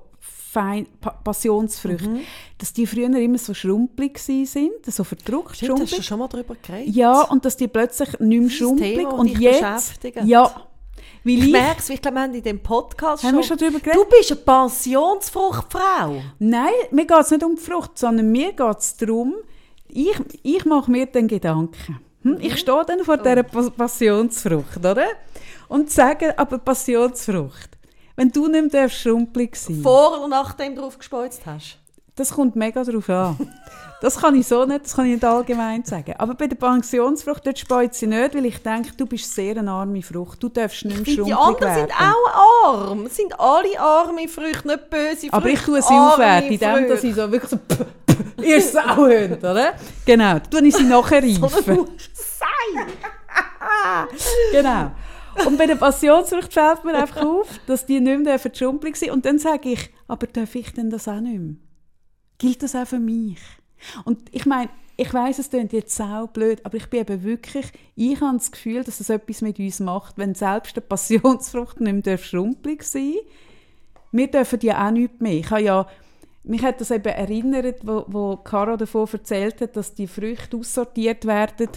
Fein, pa Passionsfrüchte, mhm. dass die früher immer so schrumpelig sind, so verdruckt, Stimmt, schrumpelig. hast du schon mal darüber geredet? Ja, und dass die plötzlich nicht mehr schrumpelig Thema, und jetzt, ja, weil ich, ich merke es, ich glaube, wir haben in dem Podcast haben schon, wir schon darüber geredet. Du bist eine Passionsfruchtfrau. Nein, mir geht es nicht um die Frucht, sondern mir geht es darum, ich, ich mache mir den Gedanken. Hm? Ich mhm. stehe dann vor oh. dieser Passionsfrucht, oder? Und sage, aber Passionsfrucht. Wenn du nicht mehr schrumpelig sein Vor oder nachdem du drauf gespeuzt hast? Das kommt mega darauf an. Das kann ich so nicht, das kann ich nicht allgemein sagen. Aber bei der Pensionsfrucht, dort speut sie nicht, weil ich denke, du bist sehr eine arme Frucht. Du darfst nicht mehr schrumpelig werden. Die anderen sind auch arm. Es sind alle arme Früchte, nicht böse Früchte. Aber ich tue sie aufwärts, indem dass ich so wirklich so pff, pff, ihr Sauhund, oder? Genau, dann tue ich sie nachher reifen. So Sei! genau. Und bei der Passionsfrucht fällt mir einfach auf, dass die nicht mehr schrumpelig sind. Und dann sage ich, aber darf ich denn das auch nicht mehr? Gilt das auch für mich? Und ich meine, ich weiß, es klingt jetzt sau blöd, aber ich bin eben wirklich, ich habe das Gefühl, dass das etwas mit uns macht, wenn selbst eine Passionsfrucht nicht mehr schrumpelig sein darf. Wir dürfen ja auch nicht mehr. Ich habe ja mich hat das eben erinnert, wo, wo Caro davon erzählt hat, dass die Früchte aussortiert werden,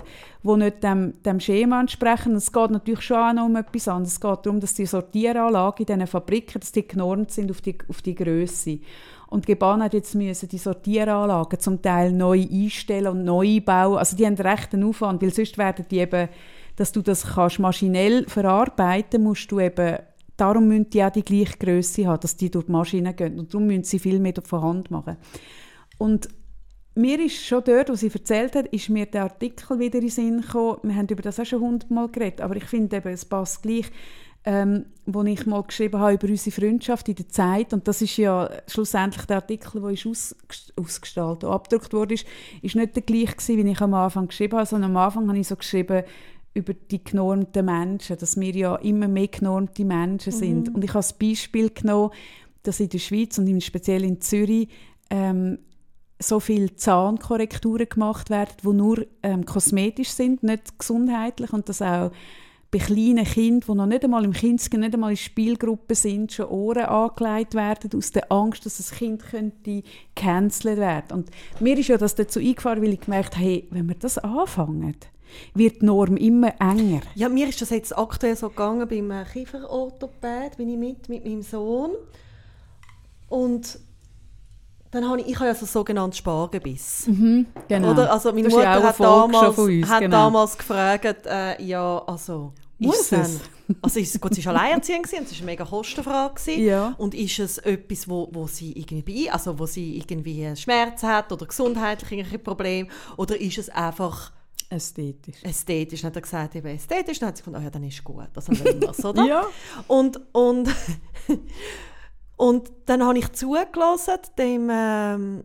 die nicht dem, dem Schema entsprechen. Es geht natürlich schon auch noch um etwas anderes. Es geht darum, dass die Sortieranlagen in diesen Fabriken dass die genormt sind auf die, auf die Größe. Und die hat jetzt müssen die Sortieranlagen zum Teil neu einstellen und neu bauen. Also die haben recht einen Aufwand, weil sonst werden die eben, dass du das kannst maschinell verarbeiten, musst du eben Darum müssen die auch die gleiche Größe haben, dass die durch die Maschine gehen. Und darum müssen sie viel mehr von Hand machen. Und mir ist schon dort, was sie erzählt hat, ist mir der Artikel wieder in den Sinn gekommen. Wir haben über das auch schon hundertmal geredet, aber ich finde eben, es passt gleich, ähm, wo ich mal geschrieben habe über unsere Freundschaft in der Zeit und das ist ja schlussendlich der Artikel, der ist aus, ausgestaltet abgedruckt wurde, ist, ist nicht der gleiche wie ich am Anfang geschrieben habe, sondern am Anfang habe ich so geschrieben, über die genormten Menschen, dass wir ja immer mehr genormte Menschen sind. Mhm. Und ich habe das Beispiel genommen, dass in der Schweiz und speziell in Zürich ähm, so viele Zahnkorrekturen gemacht werden, die nur ähm, kosmetisch sind, nicht gesundheitlich und dass auch bei kleinen Kindern, die noch nicht einmal im Kindsgen, nicht einmal in Spielgruppen sind, schon Ohren angelegt werden, aus der Angst, dass das Kind könnte cancelled werden. Und mir ist ja das dazu eingefahren, weil ich gemerkt habe, hey, wenn wir das anfangen, wird die Norm immer enger. Ja, mir ist das jetzt aktuell so gegangen beim äh, Kieferorthopäd, bin ich mit, mit meinem Sohn. Und dann habe ich, ich habe ja so sogenanntes Spargebiss. Mhm, genau. Oder? Also meine Mutter hat, damals, uns, hat genau. damals gefragt, äh, ja, also, muss es? Also ist, gut, sie war alleinerziehend gewesen es war mega Kostenfrage. gewesen. Ja. Und ist es etwas, wo, wo sie irgendwie, also wo sie irgendwie Schmerzen hat oder gesundheitlich irgendwelche Probleme oder ist es einfach Ästhetisch. ästhetisch? Hat er gesagt, eben ästhetisch. Dann hat sie gefunden, oh ja, dann ist gut, also lassen wir es, oder? Ja. Und, und, und dann habe ich zugelassen, dem, ähm,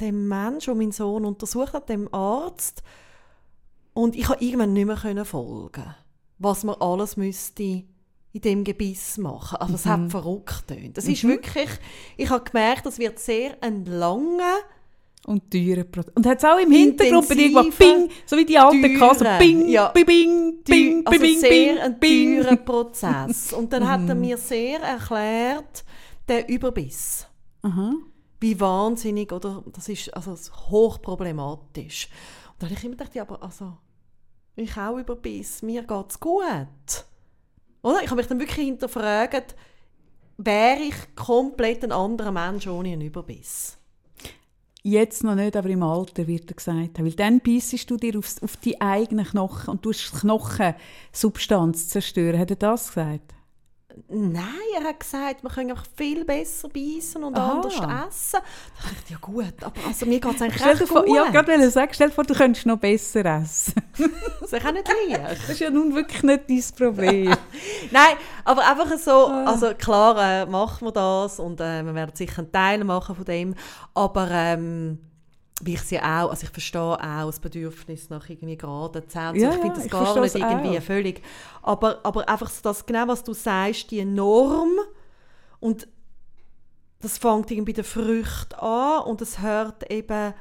dem Mensch, der meinen Sohn untersucht hat, dem Arzt. Und ich konnte irgendwann nicht mehr können folgen, was man alles müsste in dem Gebiss machen. Also es hat verrückt getönt. Das ist wirklich, ich habe gemerkt, das wird sehr ein langer, Und teure Prozess. Und hat es auch im Hintergrund bei irgendwo Bing, so wie die alten Kassen, Bing, ja. Bing, Bing, Bing, also Bing, sehr Bing, ein Bing. teurer Prozess. Und dann hat er mir sehr erklärt, der Überbiss. Aha. wie wahnsinnig, oder das ist also hochproblematisch. Und dann habe ich immer gedacht, ja, aber also, ich auch überbiss, mir geht es gut. Oder? Ich habe mich dann wirklich hinterfragt, wäre ich komplett ein anderer Mensch ohne einen Überbiss? Jetzt noch nicht, aber im Alter wird er gesagt haben. Weil dann beißest du dir aufs, auf die eigenen Knochen und du die Knochensubstanz zerstören. Hat er das gesagt? Nein, er hat gesagt, man kann einfach viel besser beißen und Aha. anders essen. Da dachte ich, ja gut, aber also mir geht es eigentlich Stell recht vor, gut. ja, gerade ich sagen, stell dir vor, du könntest noch besser essen. das ist auch nicht leicht. Das ist ja nun wirklich nicht dein Problem. Nein, aber einfach so, also klar äh, machen wir das und äh, wir werden sicher einen Teil machen von dem, aber ähm, wie ich sie auch, also ich verstehe auch das Bedürfnis nach irgendwie geraden Zähnen, Ja, ich finde ja, das ich gar nicht es irgendwie auch. völlig, aber, aber einfach das, genau was du sagst, die Norm und das fängt irgendwie bei den Früchten an und es hört eben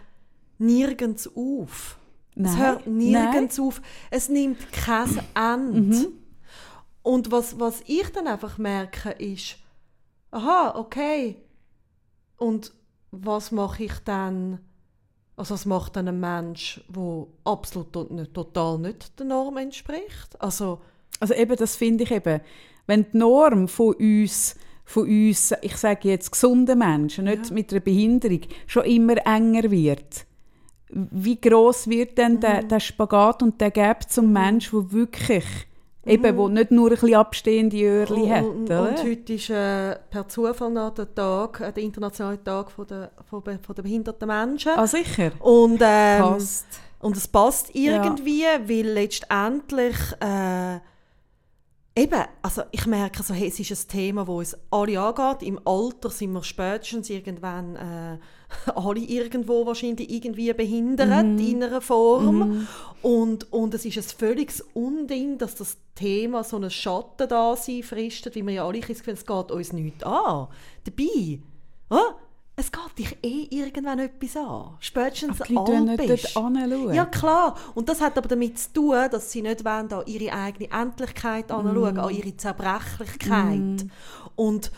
nirgends auf. es Nein, hört nirgends auf. Es nimmt kein Ende. Mhm. Und was, was ich dann einfach merke, ist, aha, okay. Und was mache ich dann, also was macht dann ein Mensch, der absolut nicht, total nicht der Norm entspricht? Also, Also eben, das finde ich eben, wenn die Norm von uns, von uns, ich sage jetzt gesunden Menschen, nicht mit einer Behinderung, schon immer enger wird, wie groß wird denn der, der Spagat und der Gap zum Mensch, der wirklich eben, wo nicht nur ein bisschen abstehende Öhrchen hat, und, und heute ist äh, per Zufall noch der Tag, äh, der internationale Tag von der, von, von der behinderten Menschen. ah, sicher. Und, ähm, Passt. und es passt irgendwie, weil letztendlich äh, eben, also ich merke, so, hey, es ist ein Thema, das uns alle angeht. Im Alter sind wir spätestens irgendwann äh, alle irgendwo wahrscheinlich irgendwie behindert in einer Form. Und, und es ist ein völliges Unding, dass das Thema so einen Schatten da sein fristet, wie wir ja alle das Gefühl es geht uns nichts an. Dabei, ah, es geht dich eh irgendwann etwas an. Spätestens Aber die Leute nicht. Ja, klar. Und das hat aber damit zu tun, dass sie nicht wollen, an ihre eigene Endlichkeit Mm. anschauen, an ihre Zerbrechlichkeit. Und,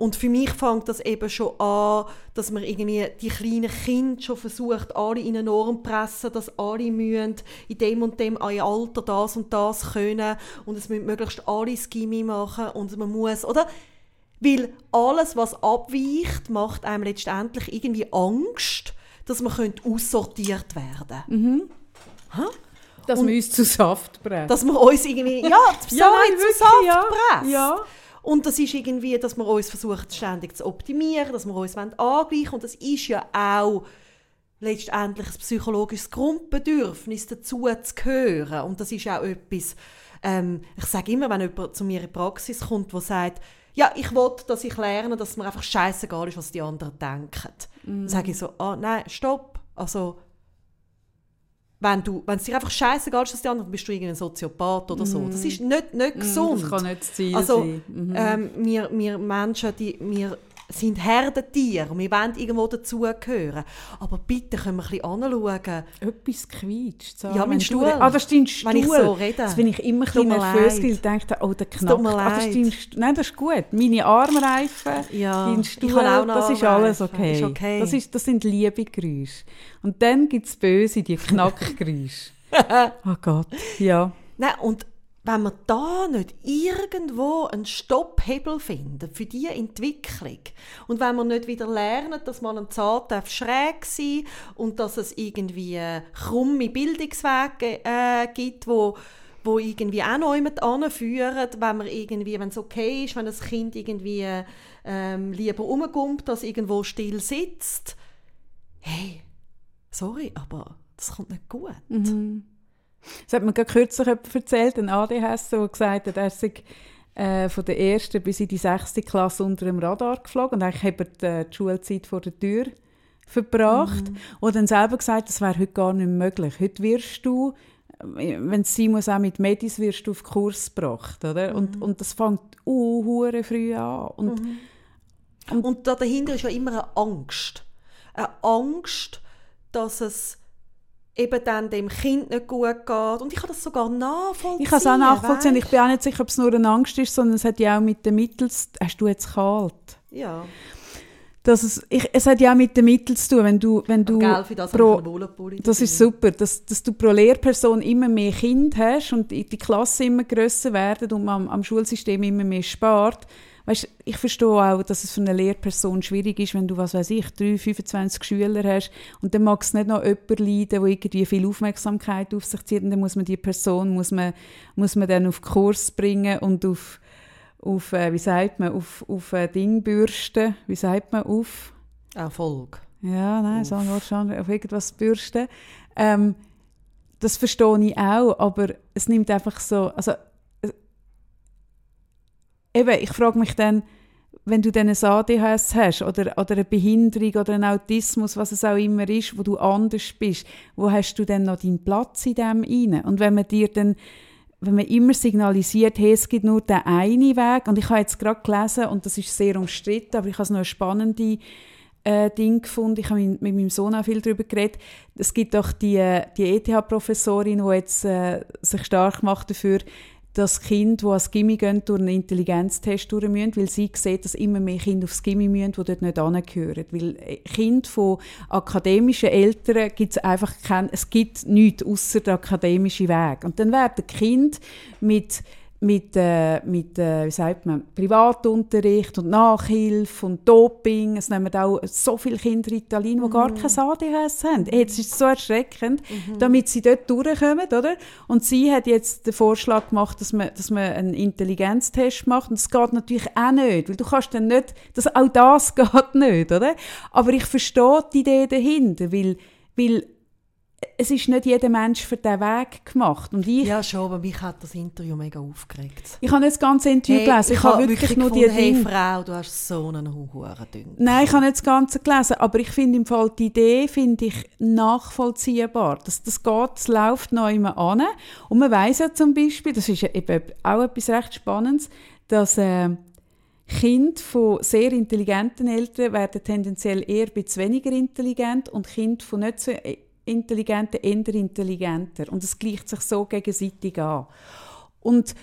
und für mich fängt das eben schon an, dass man irgendwie die kleinen Kinder schon versucht, alle in eine Norm zu pressen, dass alle müssen in dem und dem Alter das und das können und es müssen möglichst alle das Gimmi machen und man muss, oder? Weil alles, was abweicht, macht einem letztendlich irgendwie Angst, dass man könnte aussortiert werden Mhm. Dass man uns zu Saft bringen. Dass man uns irgendwie, ja, Ja, nein, zu Saft ja. presst. Ja. Und das ist irgendwie, dass wir uns versucht ständig zu optimieren, dass wir uns angleichen Und das ist ja auch letztendlich ein psychologisches Grundbedürfnis, dazu zu gehören. Und das ist auch etwas, ähm, ich sage immer, wenn jemand zu mir in die Praxis kommt, der sagt, ja, ich will, dass ich lerne, dass mir einfach scheißegal ist, was die anderen denken. Dann sage ich so, ah, nein, stopp. Also, wenn, du, wenn es dir einfach scheißegal ist, dass die anderen, bist du irgendein Soziopath oder so. Das ist nicht, nicht gesund. Das kann nicht das Ziel Also, sein. Mhm. ähm, wir, wir Menschen, die, wir sind Herdentiere und wir wollen irgendwo dazugehören. Aber bitte können wir ein bisschen anschauen. Etwas quietscht. So. Ja, mein Stuhl. Ah, das ist dein Stuhl. Wenn ich so rede. Das bin ich immer ein Tut bisschen nervös, leid. ich denke, oh, der tut knackt. mir Ah, das ist leid. Nein, das ist gut. Meine Armreifen, Ja, dein Stuhl, das ist alles okay. Ist okay. Das, ist, das sind liebe Geräusche. Und dann gibt es böse, die Knackgeräusche. oh Gott, ja. Nein, und wenn wir da nicht irgendwo einen Stopphebel finden für diese Entwicklung und wenn wir nicht wieder lernen, dass mal ein Zahn schräg sein und dass es irgendwie krumme Bildungswege äh, gibt, wo, wo irgendwie auch noch jemand anführen, wenn man irgendwie, wenn es okay ist, wenn das Kind irgendwie ähm, lieber rumkommt, als irgendwo still sitzt. Hey, sorry, aber das kommt nicht gut. Mhm. Das hat mir gerade kürzlich jemand erzählt, ein ADHS, der gesagt hat, er sei äh, von der ersten bis in die sechste Klasse unter dem Radar geflogen und eigentlich hat er die, äh, die Schulzeit vor der Tür verbracht mhm. und dann selber gesagt, das wäre heute gar nicht möglich. Heute wirst du, wenn es sein muss, auch mit Medis wirst du auf Kurs gebracht, oder? Mhm. Und, und das fängt uh, früh an. Und, mhm. und, und da dahinter ist ja immer eine Angst. Eine Angst, dass es eben dann dem Kind nicht gut geht. Und ich kann das sogar nachvollziehen. Ich kann es auch nachvollziehen. Weißt? Ich bin auch nicht sicher, ob es nur eine Angst ist, sondern es hat ja auch mit den Mitteln, hast du jetzt kalt? Ja. Dass es, ich, es hat ja auch mit den Mitteln zu tun, wenn du, wenn du Gell, für das pro, das ist super, dass, dass du pro Lehrperson immer mehr Kinder hast und die Klasse immer grösser werden und man am, am Schulsystem immer mehr spart, weißt, ich verstehe auch, dass es für eine Lehrperson schwierig ist, wenn du, was weiß ich, 3, 25 Schüler hast und dann mag es nicht noch jemand leiden, der irgendwie viel Aufmerksamkeit auf sich zieht und dann muss man die Person, muss man, muss man dann auf Kurs bringen und auf, auf äh, wie sagt man, auf, auf äh, Dingbürsten, wie sagt man, auf... Erfolg. Ja, nein, sagen wir schon, auf irgendwas bürsten. Ähm, das verstehe ich auch, aber es nimmt einfach so, also eben, ich frage mich dann, wenn du dann ein ADHS hast oder, oder eine Behinderung oder einen Autismus, was es auch immer ist, wo du anders bist, wo hast du dann noch deinen Platz in dem rein? Und wenn man dir dann wenn man immer signalisiert, hey, es gibt nur den einen Weg, und ich habe jetzt gerade gelesen, und das ist sehr umstritten, aber ich habe es noch eine spannende äh, Ding gefunden, ich habe mit, mit meinem Sohn auch viel darüber geredet, es gibt doch die, äh, die ETH-Professorin, die jetzt äh, sich stark macht dafür, dass Kinder, die ans Gimmi gehen, durch einen Intelligenztest durch weil sie sehen, dass immer mehr Kinder aufs Gimmi müssen, die dort nicht angehören. Weil äh, Kinder von akademischen Eltern gibt es einfach kein, es gibt nichts außer der akademische Weg. Und dann werden Kinder mit mit, äh, mit äh, wie sagt man, Privatunterricht und Nachhilfe und Doping. Es nehmen auch so viele Kinder Italien, die mhm. gar kein ADHS haben. Jetzt ist es so erschreckend, mhm. damit sie dort durchkommen, oder? Und sie hat jetzt den Vorschlag gemacht, dass man, dass man einen Intelligenztest macht. Und das geht natürlich auch nicht, weil du kannst dann nicht, das, auch das geht nicht, oder? Aber ich verstehe die Idee dahinter, weil, weil es ist nicht jeder Mensch für diesen Weg gemacht. Und ich, ja, schon, aber mich hat das Interview mega aufgeregt. Ich habe nicht das ganze Interview hey, gelesen. Ich, ich habe wirklich, wirklich nur die hey, Dinge. Frau, du hast so einen hohen Dünn. Nein, ich habe nicht das Ganze gelesen, aber ich finde im Fall die Idee finde ich nachvollziehbar. Das, das geht, es läuft noch immer an. Und man weiß ja zum Beispiel, das ist eben auch etwas recht Spannendes, dass äh, Kinder von sehr intelligenten Eltern werden tendenziell eher ein bisschen weniger intelligent und Kinder von nicht so Intelligente eher intelligenter. Und es gleicht sich so gegenseitig an. Und,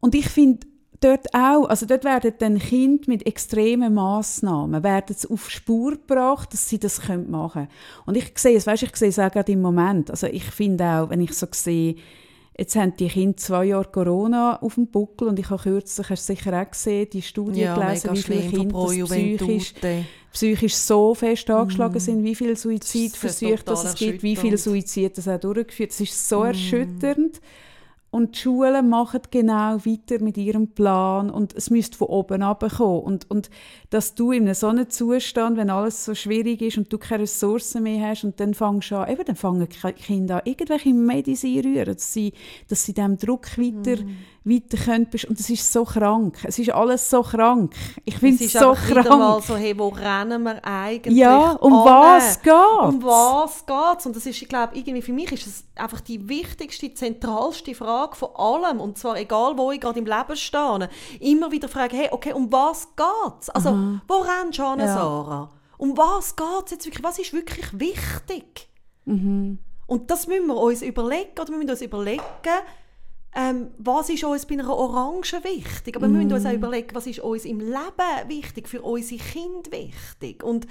und ich finde, dort auch, also dort werden dann Kinder mit extremen Massnahmen werden auf Spur gebracht, dass sie das machen können. Und ich sehe es, weißt, ich sehe es auch gerade im Moment. Also ich finde auch, wenn ich so sehe, Jetzt haben die Kinder zwei Jahre Corona auf dem Buckel und ich habe kürzlich, hast du sicher auch gesehen, die Studie ja, gelesen, wie viele Kinder psychisch, psychisch so fest angeschlagen mm. sind, wie viele Suizidversuche es gibt, wie viele Suizide das auch durchgeführt Das ist so mm. erschütternd. Und die Schulen machen genau weiter mit ihrem Plan und es müsste von oben kommen. Und, und dass du in so einem Zustand, wenn alles so schwierig ist und du keine Ressourcen mehr hast und dann fängst du an, eben, dann fangen Kinder an, irgendwelche Medizin rühren, dass sie, dass sie diesem Druck weiter, mm weiter können. Und es ist so krank. Es ist alles so krank. Ich finde es so krank. Mal so, hey, wo rennen wir eigentlich Ja, um an? was geht Um was geht Und das ist, ich glaube, irgendwie für mich ist es einfach die wichtigste, zentralste Frage von allem. Und zwar egal, wo ich gerade im Leben stehe. Immer wieder fragen, hey, okay, um was geht es? Also, mhm. wo rennst du an, ja. Sarah? Um was geht es jetzt wirklich? Was ist wirklich wichtig? Mhm. Und das müssen wir uns überlegen, oder wir müssen uns überlegen, ähm, was ist uns bei einer Orange wichtig? Aber mm. wir müssen uns auch mm. überlegen, was ist uns im Leben wichtig, für unsere Kinder wichtig. Und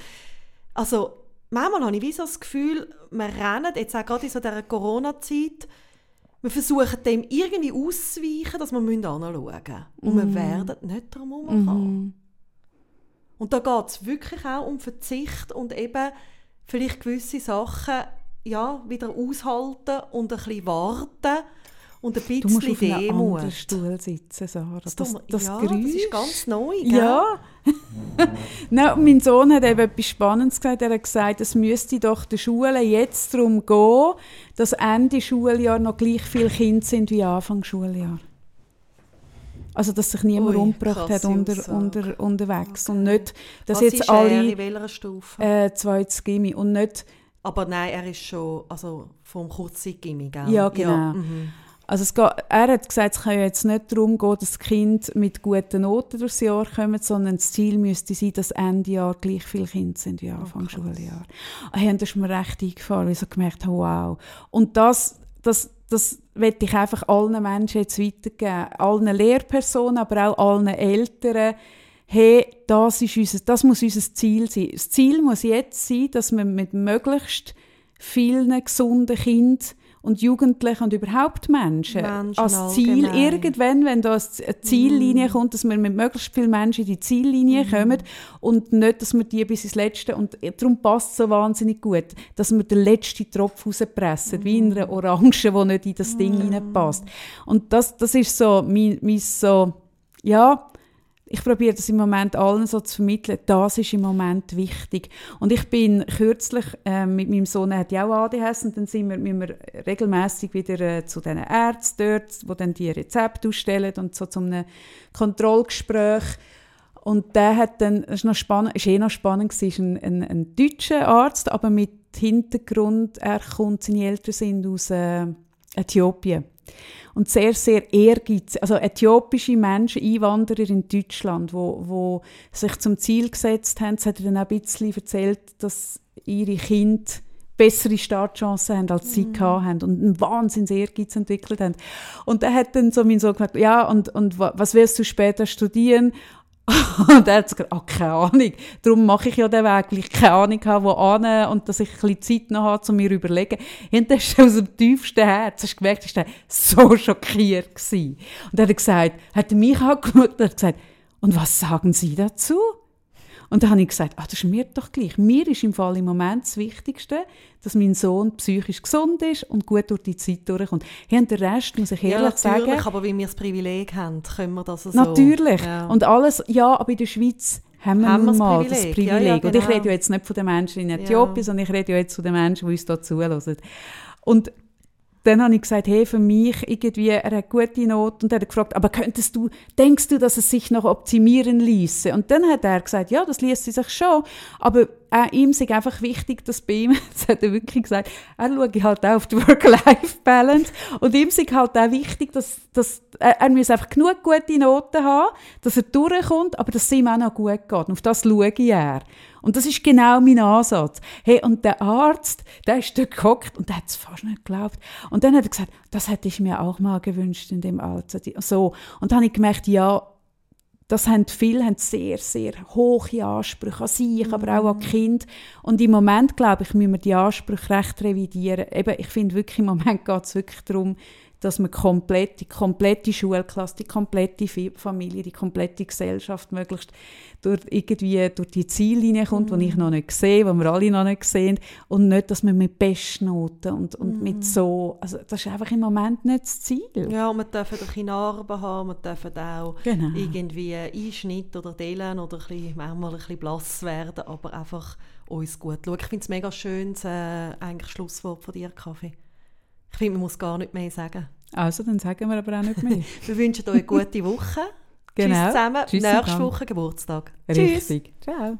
also, manchmal habe ich wie so das Gefühl, wir rennen, jetzt auch gerade in so dieser Corona-Zeit, wir versuchen dem irgendwie auszuweichen, dass wir anschauen müssen. Und mm. wir werden nicht darum herumkommen. Mm. Und da geht es wirklich auch um Verzicht und eben vielleicht gewisse Sachen ja, wieder aushalten und ein bisschen warten Und ein bisschen Du musst auf einem Demut. anderen Stuhl sitzen, Sarah. Das, das, mir- ja, Geräusch. das ist ganz neu, gell? Ja. Nein, mein Sohn hat eben etwas Spannendes gesagt. Er hat gesagt, es müsste doch den Schulen jetzt darum gehen, dass Ende Schuljahr noch gleich viele Kinder sind wie Anfang Schuljahr. Also, dass sich niemand Ui, umgebracht hat unter, unter, unterwegs. Und nicht, dass Was jetzt ist er? alle In welcher Stufe? äh, zweites Gimmi und nicht Aber nein, er ist schon also vom Kurzzeit-Gimmi, gell? Ja, genau. mhm. Also es geht, er hat gesagt, es kann ja jetzt nicht darum gehen, dass das Kind mit guten Noten durchs Jahr kommt, sondern das Ziel müsste sein, dass Ende Jahr gleich viele Kinder sind wie Anfang Schuljahr. Hey, und das ist mir recht eingefallen, weil ich so gemerkt habe, wow. Und das, das, das möchte ich einfach allen Menschen jetzt weitergeben. Allen Lehrpersonen, aber auch allen Eltern. Hey, das, ist unser, das muss unser Ziel sein. Das Ziel muss jetzt sein, dass wir mit möglichst vielen gesunden Kindern und Jugendlichen und überhaupt Menschen, Menschen als Ziel allgemein. irgendwann, wenn da eine Ziellinie kommt, dass wir mit möglichst vielen Menschen in die Ziellinie kommen und nicht, dass wir die bis ins Letzte und darum passt es so wahnsinnig gut, dass wir den letzten Tropf rauspressen, wie in einer Orange, die nicht in das Ding reinpasst. Und das, das ist so mein, mein so, ja, ich probiere das im Moment allen so zu vermitteln, das ist im Moment wichtig. Und ich bin kürzlich äh, mit meinem Sohn, hat ja auch ADHS, und dann sind wir, müssen wir regelmäßig wieder äh, zu den Ärzten dort, die dann die Rezepte ausstellen und so zu einem Kontrollgespräch. Und der hat dann, ist, noch spannend, ist eh noch spannend, ist ein, ein, ein deutscher Arzt, aber mit Hintergrund, er kommt, seine Eltern sind aus äh, Äthiopien. Und sehr, sehr ehrgeizig, also äthiopische Menschen, Einwanderer in Deutschland, wo, wo sich zum Ziel gesetzt haben, das hat er dann auch ein bisschen erzählt, dass ihre Kinder bessere Startchancen haben, als sie gehabt haben und einen Wahnsinns Ehrgeiz entwickelt haben. Und er hat dann so mein Sohn gefragt, ja, und, und wa- was wirst du später studieren? Und er hat gesagt, ah, keine Ahnung. Darum mache ich ja den Weg, weil ich keine Ahnung habe, wo an und dass ich ein bisschen Zeit noch habe, um mir zu überlegen. Und das ist aus dem tiefsten Herz. Hast du gemerkt, ist er so schockiert gewesen. Und er hat gesagt, hat mich angeschaut und hat gesagt, und was sagen Sie dazu? Und dann habe ich gesagt, ah, das ist mir doch gleich. Mir ist im Fall im Moment das Wichtigste, dass mein Sohn psychisch gesund ist und gut durch die Zeit durchkommt. Hey, und der Rest, muss ich Ja, ehrlich natürlich, sagen, aber weil wir das Privileg haben, können wir das so... Natürlich. Ja. Und alles, ja, aber in der Schweiz haben wir Haben wir das mal das Privileg. Privileg. Ja, ja, Und ich genau. rede ja jetzt nicht von den Menschen in Äthiopien, Ja. sondern ich rede ja jetzt von den Menschen, die uns hier zuhören. Und dann habe ich gesagt, hey, für mich irgendwie, er hat gute Noten. Und er hat gefragt, aber könntest du, denkst du, dass es sich noch optimieren ließe? Und dann hat er gesagt, ja, das ließe sich schon. Aber auch ihm ist einfach wichtig, dass bei ihm, das hat er wirklich gesagt, er schaue halt auch auf die Work-Life-Balance. Und ihm ist halt auch wichtig, dass, dass er, er muss einfach genug gute Noten haben, dass er durchkommt, aber dass es ihm auch noch gut geht. Und auf das schaue ich er. Und das ist genau mein Ansatz. Hey, und der Arzt, der ist dort gehockt und der hat es fast nicht geglaubt. Und dann hat er gesagt, das hätte ich mir auch mal gewünscht in dem Alter. So. Und dann habe ich gemerkt, ja, das haben viele haben sehr, sehr hohe Ansprüche an sich, aber auch an Kinder. Und im Moment, glaube ich, müssen wir die Ansprüche recht revidieren. Eben, ich finde wirklich, im Moment geht es wirklich darum, dass man komplett, die komplette Schulklasse, die komplette Familie, die komplette Gesellschaft möglichst durch, irgendwie durch die Ziellinie kommt, die ich noch nicht sehe, die wir alle noch nicht sehen. Und nicht, dass man mit Bestnoten und, und mit so, also das ist einfach im Moment nicht das Ziel. Ja, und wir dürfen ein bisschen Narben haben, wir dürfen auch Genau. irgendwie Einschnitt oder Dellen oder ein bisschen, manchmal ein bisschen blass werden, aber einfach uns gut schauen. Ich finde es mega schön, das äh, eigentlich Schlusswort von dir, Kaffee. Ich finde, man muss gar nicht mehr sagen. Also, dann sagen wir aber auch nicht mehr. Wir wünschen euch eine gute Woche. Genau. Tschüss zusammen. Tschüss Nächste. Woche Geburtstag. Tschüss. Richtig. Ciao.